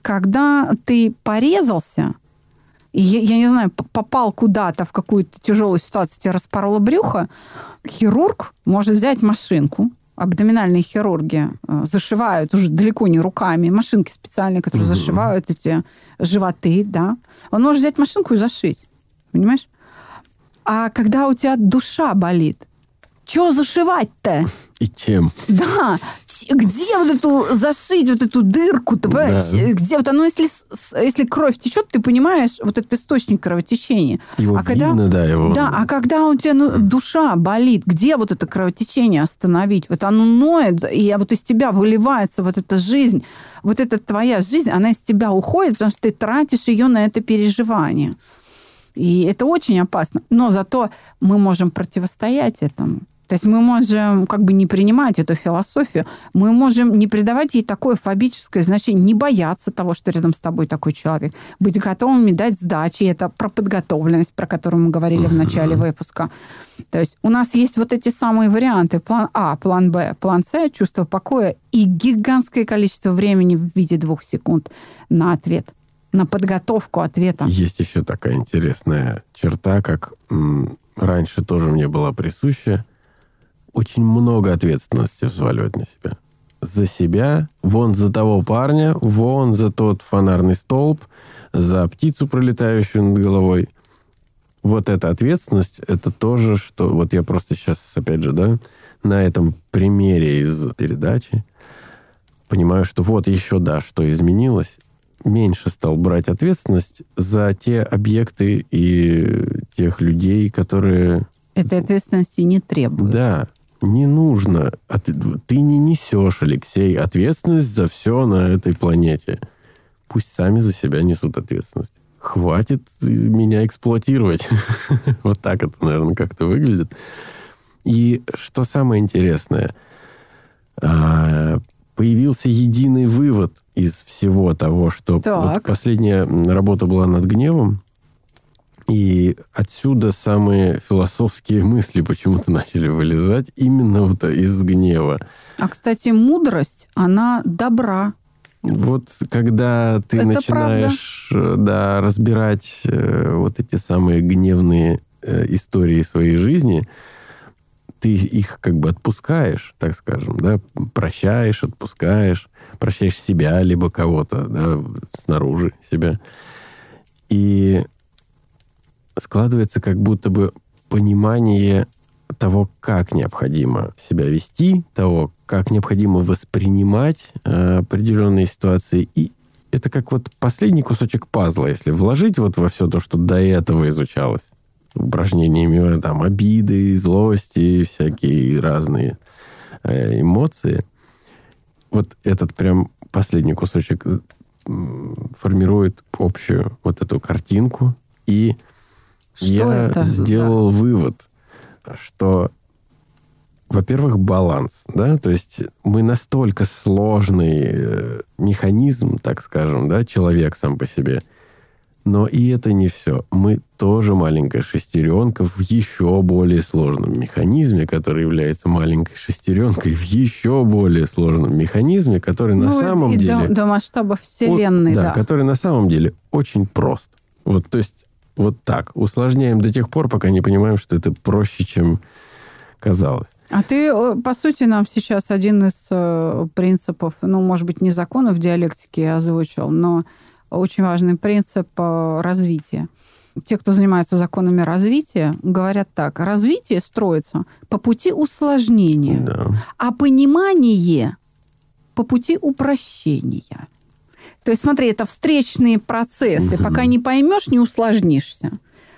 Когда ты порезался, и я, я не знаю, попал куда-то в какую-то тяжелую ситуацию, тебе распороло брюхо, хирург может взять машинку, абдоминальные хирурги э, зашивают уже далеко не руками, машинки специальные, которые Мгм. зашивают эти животы, да. Он может взять машинку и зашить, понимаешь? А когда у тебя душа болит, Что зашивать-то? И чем? Да. Где вот эту зашить, вот эту дырку-то, да. Где вот оно, если, если кровь течет, ты понимаешь, вот этот источник кровотечения. Его а видно, когда, да, его. Да, а когда у тебя ну, душа болит, где вот это кровотечение остановить? Вот оно ноет, и вот из тебя выливается вот эта жизнь, вот эта твоя жизнь, она из тебя уходит, потому что ты тратишь ее на это переживание. И это очень опасно. Но зато мы можем противостоять этому. То есть мы можем как бы не принимать эту философию, мы можем не придавать ей такое фобическое значение, не бояться того, что рядом с тобой такой человек, быть готовыми дать сдачи. Это про подготовленность, про которую мы говорили в начале выпуска. То есть у нас есть вот эти самые варианты. План А, план Б, план С, чувство покоя и гигантское количество времени в виде двух секунд на ответ на подготовку ответа. Есть еще такая интересная черта, как раньше тоже мне была присуща очень много ответственности взваливать на себя. За себя, вон за того парня, вон за тот фонарный столб, за птицу, пролетающую над головой. Вот эта ответственность, это тоже, что... Вот я просто сейчас, опять же, да, на этом примере из передачи понимаю, что вот еще, да, что изменилось. Меньше стал брать ответственность за те объекты и тех людей, которые... Этой ответственности не требуют. Да, не нужно. Ты не несешь, Алексей, ответственность за все на этой планете. Пусть сами за себя несут ответственность. Хватит меня эксплуатировать. вот так это, наверное, как-то выглядит. И что самое интересное, а, появился единый вывод из всего того, что вот последняя работа была над гневом, и отсюда самые философские мысли почему-то начали вылезать именно вот из гнева. А, кстати, мудрость, она добра. Вот когда ты Это начинаешь правда. да, разбирать э, вот эти самые гневные э, истории своей жизни, ты их как бы отпускаешь, так скажем, да, прощаешь, отпускаешь, прощаешь себя, либо кого-то, да, снаружи себя. И складывается как будто бы понимание того, как необходимо себя вести, того, как необходимо воспринимать э, определенные ситуации. И это как вот последний кусочек пазла, если вложить вот во все то, что до этого изучалось. Упражнениями там обиды, злости, всякие разные э, эмоции. Вот этот прям последний кусочек формирует общую вот эту картинку. И что я это? сделал да. вывод, что, во-первых, баланс, да, то есть мы настолько сложный э, механизм, так скажем, да, человек сам по себе, но и это не все. Мы тоже маленькая шестеренка в еще более сложном механизме, который является маленькой шестеренкой в еще более сложном механизме, который ну, на самом деле... До, до масштаба Вселенной, да, да. который на самом деле очень прост. Вот, то есть вот так. Усложняем до тех пор, пока не понимаем, что это проще, чем казалось. А ты, э, по сути, нам сейчас один из э, принципов, ну, может быть, не законов диалектики озвучил, но очень важный принцип э, развития. Те, кто занимается законами развития, говорят так. Развитие строится по пути усложнения, да. а понимание по пути упрощения. То есть, смотри, это встречные процессы. Угу. Пока не поймешь, не усложнишься.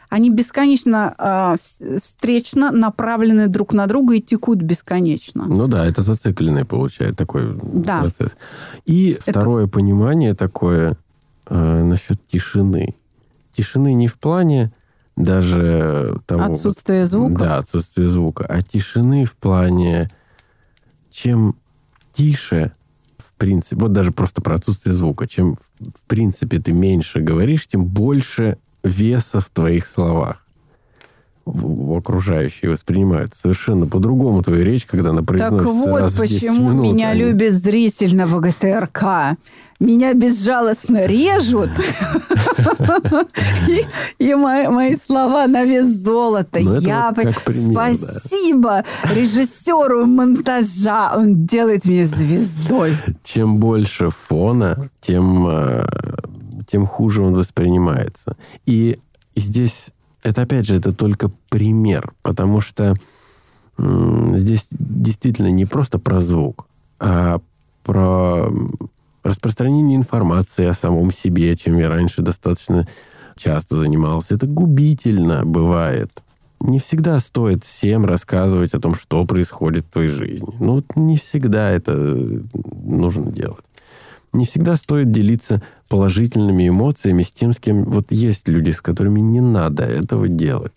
Они бесконечно э, встречно направлены друг на друга и текут бесконечно. Ну да, это зацикленный получает такой да. процесс. И это... второе понимание такое э, насчет тишины. Тишины не в плане даже того... Отсутствие звука? Да, отсутствие звука. А тишины в плане, чем тише, принципе, вот даже просто про отсутствие звука, чем в принципе ты меньше говоришь, тем больше веса в твоих словах в, в окружающие воспринимают совершенно по-другому твою речь, когда она произносится Так вот раз почему минут, меня они... любит зритель на ВГТРК. Меня безжалостно режут, и мои слова на вес золота. Ну, Я Спасибо режиссеру монтажа, он делает меня звездой. Чем больше фона, тем э, тем хуже он воспринимается. И здесь это, опять же, это только пример, потому что здесь действительно не просто про звук, а про распространение информации о самом себе, чем я раньше достаточно часто занимался. Это губительно бывает. Не всегда стоит всем рассказывать о том, что происходит в твоей жизни. Ну, вот не всегда это нужно делать. Не всегда стоит делиться положительными эмоциями с тем, с кем... Вот есть люди, с которыми не надо этого делать.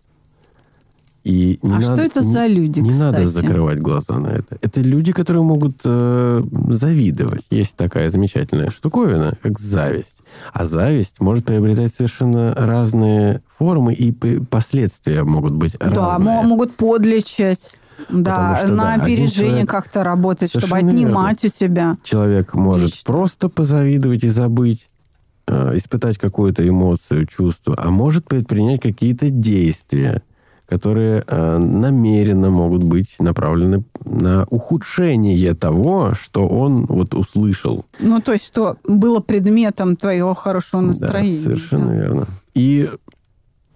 И а надо, что это за люди, Не кстати? надо закрывать глаза на это. Это люди, которые могут э, завидовать. Есть такая замечательная штуковина, как зависть. А зависть может приобретать совершенно разные формы, и последствия могут быть да, разные. Да, могут подлечать. Да, что, на да, опережение как-то работать, чтобы отнимать верно. у тебя. Человек может Лично. просто позавидовать и забыть, э, испытать какую-то эмоцию, чувство, а может предпринять какие-то действия – которые э, намеренно могут быть направлены на ухудшение того, что он вот услышал. Ну, то есть, что было предметом твоего хорошего настроения. Да, совершенно да. верно. И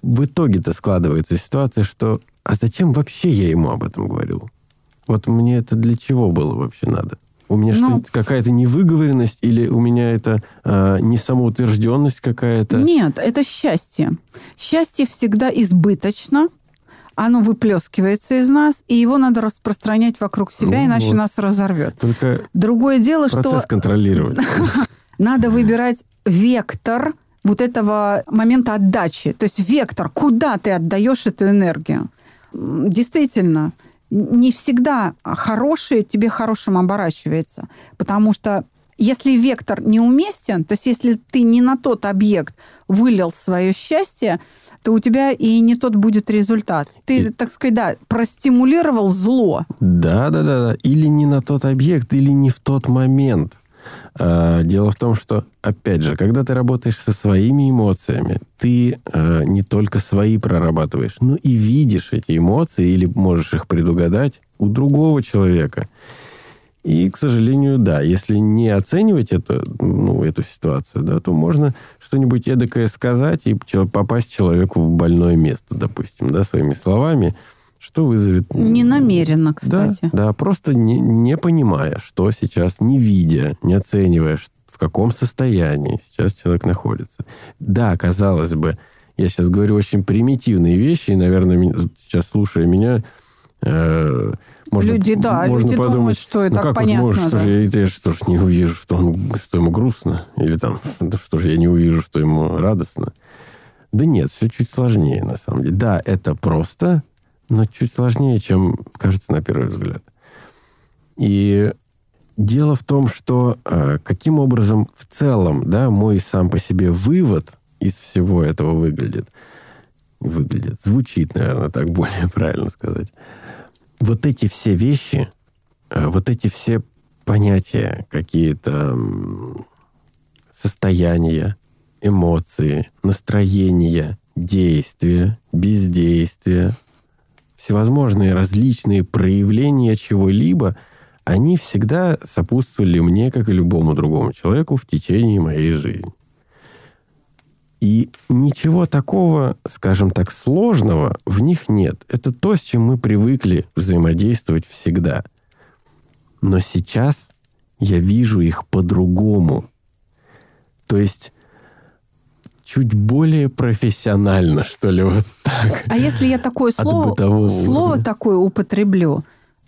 в итоге-то складывается ситуация, что а зачем вообще я ему об этом говорил? Вот мне это для чего было вообще надо? У меня ну, что, какая-то невыговоренность или у меня это э, не самоутвержденность какая-то? Нет, это счастье. Счастье всегда избыточно, оно выплескивается из нас, и его надо распространять вокруг себя, ну, иначе вот. нас разорвет. Только Другое дело, процесс что... Процесс контролировать. Надо выбирать вектор вот этого момента отдачи. То есть вектор, куда ты отдаешь эту энергию. Действительно, не всегда хорошее тебе хорошим оборачивается. Потому что если вектор неуместен, то есть если ты не на тот объект вылил свое счастье, то у тебя и не тот будет результат. Ты, и... так сказать, да, простимулировал зло. Да, да, да, да. Или не на тот объект, или не в тот момент. А, дело в том, что, опять же, когда ты работаешь со своими эмоциями, ты э, не только свои прорабатываешь, но и видишь эти эмоции или можешь их предугадать у другого человека. И, к сожалению, да, если не оценивать это, ну, эту ситуацию, да, то можно что-нибудь эдакое сказать и попасть человеку в больное место, допустим, да, своими словами, что вызовет... Не намеренно, кстати. Да, да просто не, не понимая, что сейчас, не видя, не оценивая, в каком состоянии сейчас человек находится. Да, казалось бы, я сейчас говорю очень примитивные вещи, и, наверное, сейчас, слушая меня, э, можно, люди, да, можно люди подумать, думают, что это ну, как понятно. Вот, может, да. что же я, я что ж не увижу, что, он, что ему грустно, или там, да что же я не увижу, что ему радостно. Да нет, все чуть сложнее, на самом деле. Да, это просто, но чуть сложнее, чем кажется на первый взгляд. И дело в том, что э, каким образом в целом, да, мой сам по себе вывод из всего этого выглядит, выглядит, звучит, наверное, так более правильно сказать – вот эти все вещи, э, вот эти все понятия, какие-то состояния, эмоции, настроения, действия, бездействия, всевозможные различные проявления чего-либо, они всегда сопутствовали мне, как и любому другому человеку, в течение моей жизни. И ничего такого, скажем так, сложного в них нет. Это то, с чем мы привыкли взаимодействовать всегда. Но сейчас я вижу их по-другому. То есть чуть более профессионально, что ли, вот так. А если я такое слово, слово такое употреблю,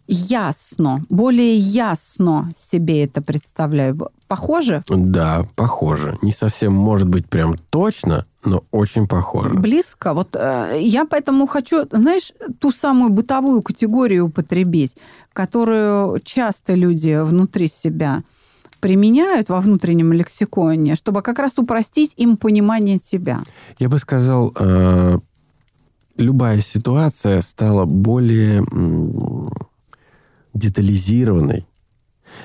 ясно, более ясно себе это представляю. Похоже? Да, похоже. Не совсем, может быть, прям точно, но очень похоже. Близко. Вот э, я поэтому хочу, знаешь, ту самую бытовую категорию употребить, которую часто люди внутри себя применяют во внутреннем лексиконе, чтобы как раз упростить им понимание тебя. Я бы сказал, э, любая ситуация стала более детализированной.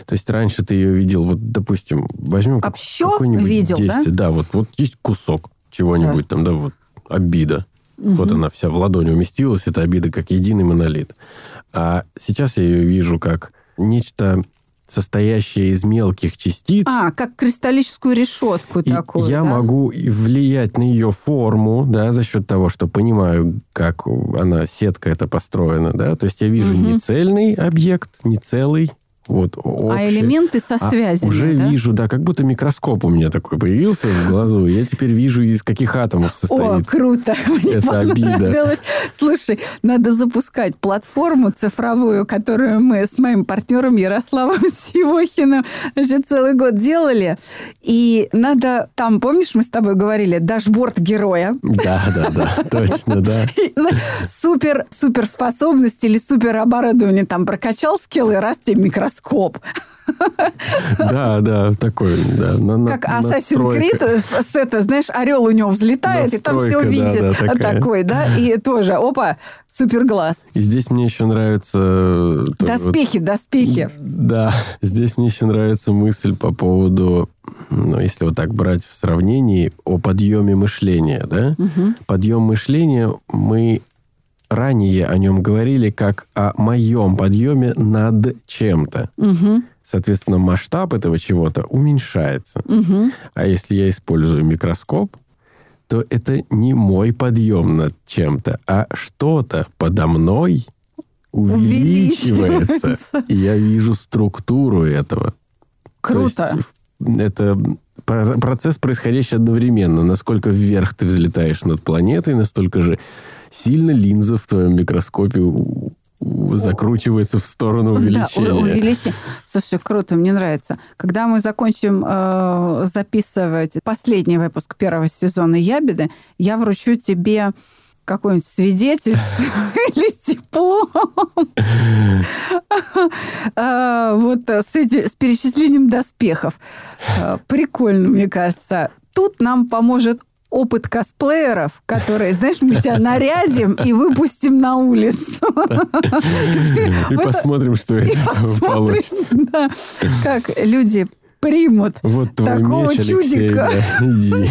То есть раньше ты ее видел, вот, допустим, возьмем как, какое-нибудь видел, действие. Да? да, вот, вот есть кусок чего-нибудь да. там, да, вот обида. Угу. Вот она вся в ладони уместилась, эта обида как единый монолит. А сейчас я ее вижу как нечто состоящая из мелких частиц. А, как кристаллическую решетку и такую, я да? могу влиять на ее форму, да, за счет того, что понимаю, как она, сетка это построена, да. То есть я вижу Мгм. не цельный объект, не целый, вот, А общий. элементы со А связями, уже да? вижу, да, как будто микроскоп у меня такой появился в глазу. Я теперь вижу, из каких атомов О, состоит. круто! Мне Это обида. Слушай, надо запускать платформу цифровую, которую мы с моим партнером Ярославом Сивохиным значит, целый год делали. И надо там, помнишь, мы с тобой говорили, дашборд героя. Да, да, да, точно, да. Супер, суперспособность или супер оборудование там прокачал скиллы, раз тебе микроскоп. Да, да, такой, да. на- Как Assassin's. Creed, с, это, знаешь, орел у него взлетает, и там все Настройка, да, видит. да, такая. такой, да, и тоже, опа, суперглаз. И здесь мне еще нравится... э, тоже вот- Доспехи, доспехи. Да, здесь мне еще нравится мысль по поводу, ну, если вот так брать в сравнении, о подъеме мышления, да? Подъем мышления, мы ранее о нем говорили как о моем подъеме над чем-то. Мгм, Соответственно, масштаб этого чего-то уменьшается. мгм. А если я использую микроскоп, то это не мой подъем над чем-то, а что-то подо мной увеличивается. Увеличивается. И я вижу структуру этого. Круто. То есть это про- процесс, происходящий одновременно. Насколько вверх ты взлетаешь над планетой, настолько же сильно линза в твоем микроскопе закручивается в сторону Да, увеличения. у- увеличи- Слушай, круто, мне нравится. Когда мы закончим э, записывать последний выпуск первого сезона «Ябеды», я вручу тебе какое-нибудь свидетельство или диплом. Вот э, с эти- с перечислением доспехов. Э, Прикольно, мне кажется. Тут нам поможет опыт косплееров, которые, знаешь, мы тебя нарядим и выпустим на улицу. И посмотрим, что Посмотрим, получится. да, как люди примут Вот Такого меч, Алексей, чудика. да, иди.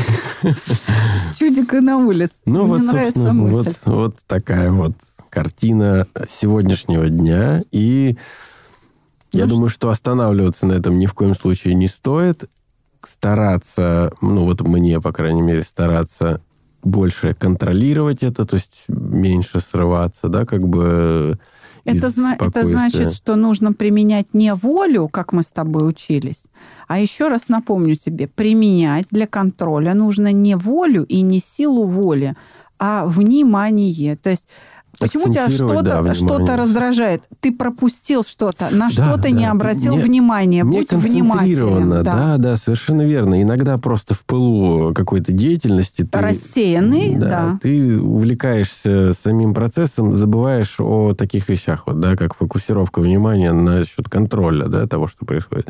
чудика на улице. Ну Мне вот, собственно, вот, вот такая вот картина сегодняшнего дня. И я Ну, думаю, что останавливаться на этом ни в коем случае не стоит. Стараться, ну вот мне, по крайней мере, стараться больше контролировать это, то есть меньше срываться, да, как бы Это, зна- это значит, что нужно применять не волю, как мы с тобой учились, а еще раз напомню тебе, применять для контроля нужно не волю и не силу воли, а внимание. То есть Почему тебя что-то да, что раздражает? Ты пропустил что-то, на Да, что-то не да. обратил Не- внимания. Не Будь внимательным. концентрированно, да, да, совершенно верно. Иногда просто в пылу какой-то деятельности ты... Рассеянный, да. Ты увлекаешься самим процессом, забываешь о таких вещах, вот, да, как фокусировка внимания на счет контроля, да, того, что происходит.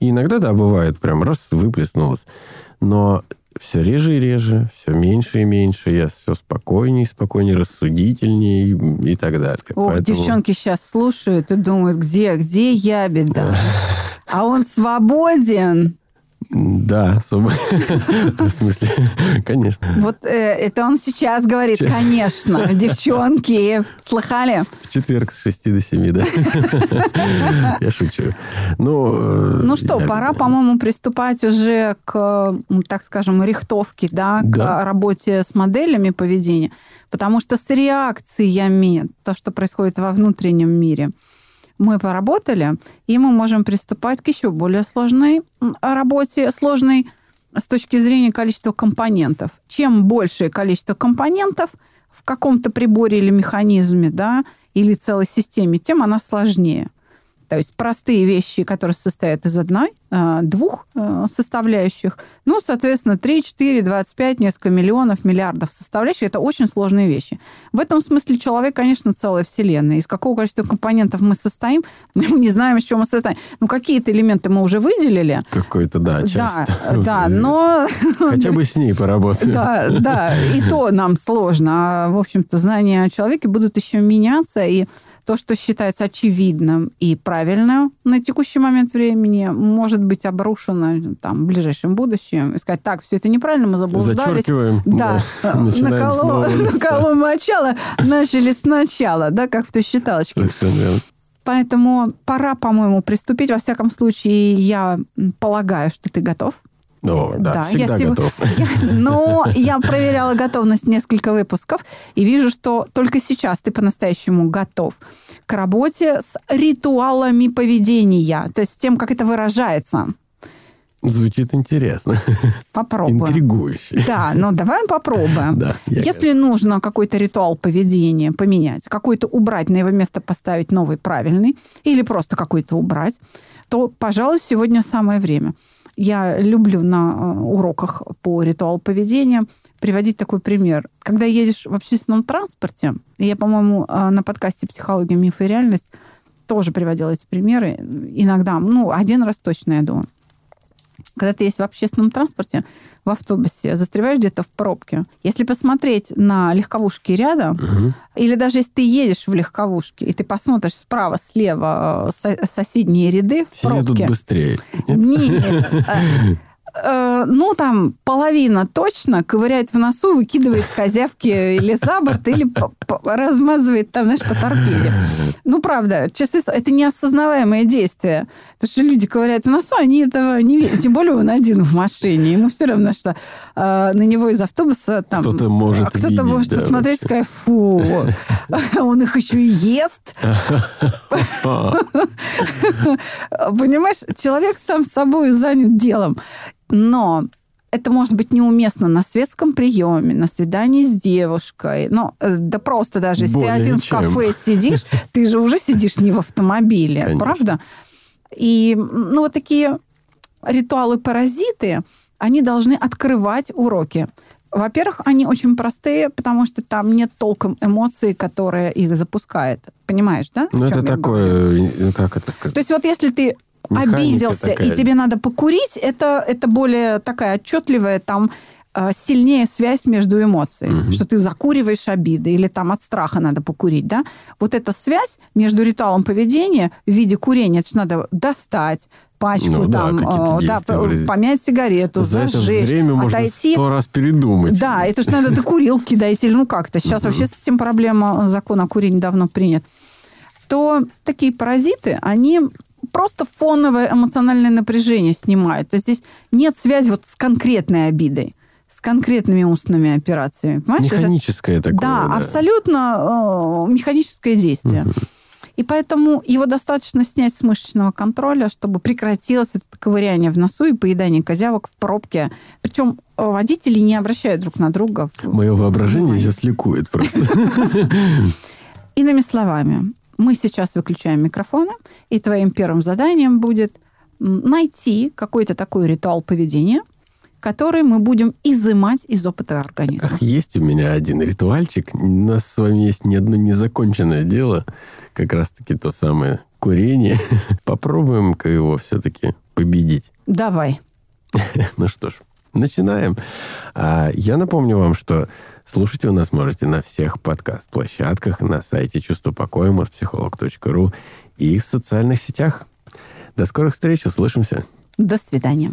И иногда, да, бывает, прям раз выплеснулось. Но все реже и реже, все меньше и меньше, я все спокойнее и спокойнее, рассудительнее и, и так далее. Ох, Поэтому- девчонки сейчас слушают и думают, где, где я беда? А он свободен. Да, особо. В смысле, конечно. Вот э, это он сейчас говорит, Че- конечно. Девчонки, слыхали? В четверг с 6 до 7, да. Я шучу. Ну, э, Ну что, я- пора, по-моему, приступать уже к, так скажем, рихтовке, да, Да. к работе с моделями поведения. Потому что с реакциями, то, что происходит во внутреннем мире, мы поработали, и мы можем приступать к еще более сложной работе, сложной с точки зрения количества компонентов. Чем большее количество компонентов в каком-то приборе или механизме, да, или целой системе, тем она сложнее. То есть простые вещи, которые состоят из одной, э, двух э, составляющих, ну, соответственно, 3, 4, 25, несколько миллионов, миллиардов составляющих, это очень сложные вещи. В этом смысле человек, конечно, целая вселенная. Из какого количества компонентов мы состоим, мы не знаем, из чего мы состоим. Ну, какие-то элементы мы уже выделили. Какой-то, да, Да, часто. да, но... Хотя бы с ней поработать. Да, да, и то нам сложно. А, в общем-то, знания о человеке будут еще меняться, и то, что считается очевидным и правильным на текущий момент времени, может быть обрушено там, в ближайшем будущем. И сказать, так, все это неправильно, мы заблуждались. Зачеркиваем. Да, листа. наколол мочало, начали сначала, да, как в той считалочке. Поэтому пора, по-моему, приступить. Во всяком случае, я полагаю, что ты готов. О, да, да всегда я готов. Я, но я проверяла готовность несколько выпусков и вижу, что только сейчас ты по-настоящему готов к работе с ритуалами поведения, то есть с тем, как это выражается. Звучит интересно. Попробуем. Интригующе. Да, но давай попробуем. Да, Если готов. нужно какой-то ритуал поведения поменять, какой-то убрать, на его место поставить новый правильный, или просто какой-то убрать, то, пожалуй, сегодня самое время. Я люблю на э, уроках по ритуалу поведения приводить такой пример. Когда едешь в общественном транспорте, я, по-моему, э, на подкасте «Психология, миф и реальность» тоже приводила эти примеры. Иногда, ну, один раз точно, я думаю когда ты есть в общественном транспорте, в автобусе, застреваешь где-то в пробке. Если посмотреть на легковушки рядом, угу. или даже если ты едешь в легковушке, и ты посмотришь справа, слева э, соседние ряды в Все пробке. едут быстрее. Нет. Э, э, ну, там, половина точно ковыряет в носу, выкидывает козявки или за борт, или размазывает там, знаешь, по торпеде. Ну, правда, честно, это неосознаваемое действие. Потому что люди ковыряют в носу, они этого не видят. Тем более он один в машине. Ему все равно, что э, на него из автобуса там... Кто-то может Кто-то видеть, может да, посмотреть и сказать, фу, он их еще и ест. Понимаешь, человек сам собой занят делом. Но это может быть неуместно на светском приеме, на свидании с девушкой. Ну, да просто даже, если Более ты один чем. в кафе сидишь, ты же уже сидишь не в автомобиле, Конечно. правда? И, ну, вот такие ритуалы-паразиты, они должны открывать уроки. Во-первых, они очень простые, потому что там нет толком эмоций, которые их запускают. Понимаешь, да? Ну, это такое, говорю? как это сказать? То есть вот если ты Механика обиделся, такая. и тебе надо покурить, это, это более такая отчетливая, там э, сильнее связь между эмоциями, угу. что ты закуриваешь обиды или там от страха надо покурить, да? Вот эта связь между ритуалом поведения в виде курения, это же надо достать, пачку ну, там, да, да, помять сигарету, За зажечь, это время можно отойти. сто раз передумать. Да, это же надо до курилки дойти, ну как-то. Сейчас вообще с этим проблема, закон о курении давно принят. То такие паразиты, они просто фоновое эмоциональное напряжение снимают. То есть здесь нет связи вот с конкретной обидой с конкретными устными операциями. Понимаешь? Механическое это, такое. Да, да. абсолютно э, механическое действие. Угу. И поэтому его достаточно снять с мышечного контроля, чтобы прекратилось это ковыряние в носу и поедание козявок в пробке. Причем э, водители не обращают друг на друга. Мое воображение сейчас ликует просто. Иными словами, мы сейчас выключаем микрофоны, и твоим первым заданием будет найти какой-то такой ритуал поведения, который мы будем изымать из опыта организма. Ах, есть у меня один ритуальчик. У нас с вами есть не одно незаконченное дело, как раз-таки то самое курение. Попробуем-ка его все-таки победить. Давай. Ну что ж, начинаем. А, я напомню вам, что Слушать вы нас можете на всех подкаст-площадках, на сайте чувство покоя психолог.ру и в социальных сетях. До скорых встреч, услышимся. До свидания.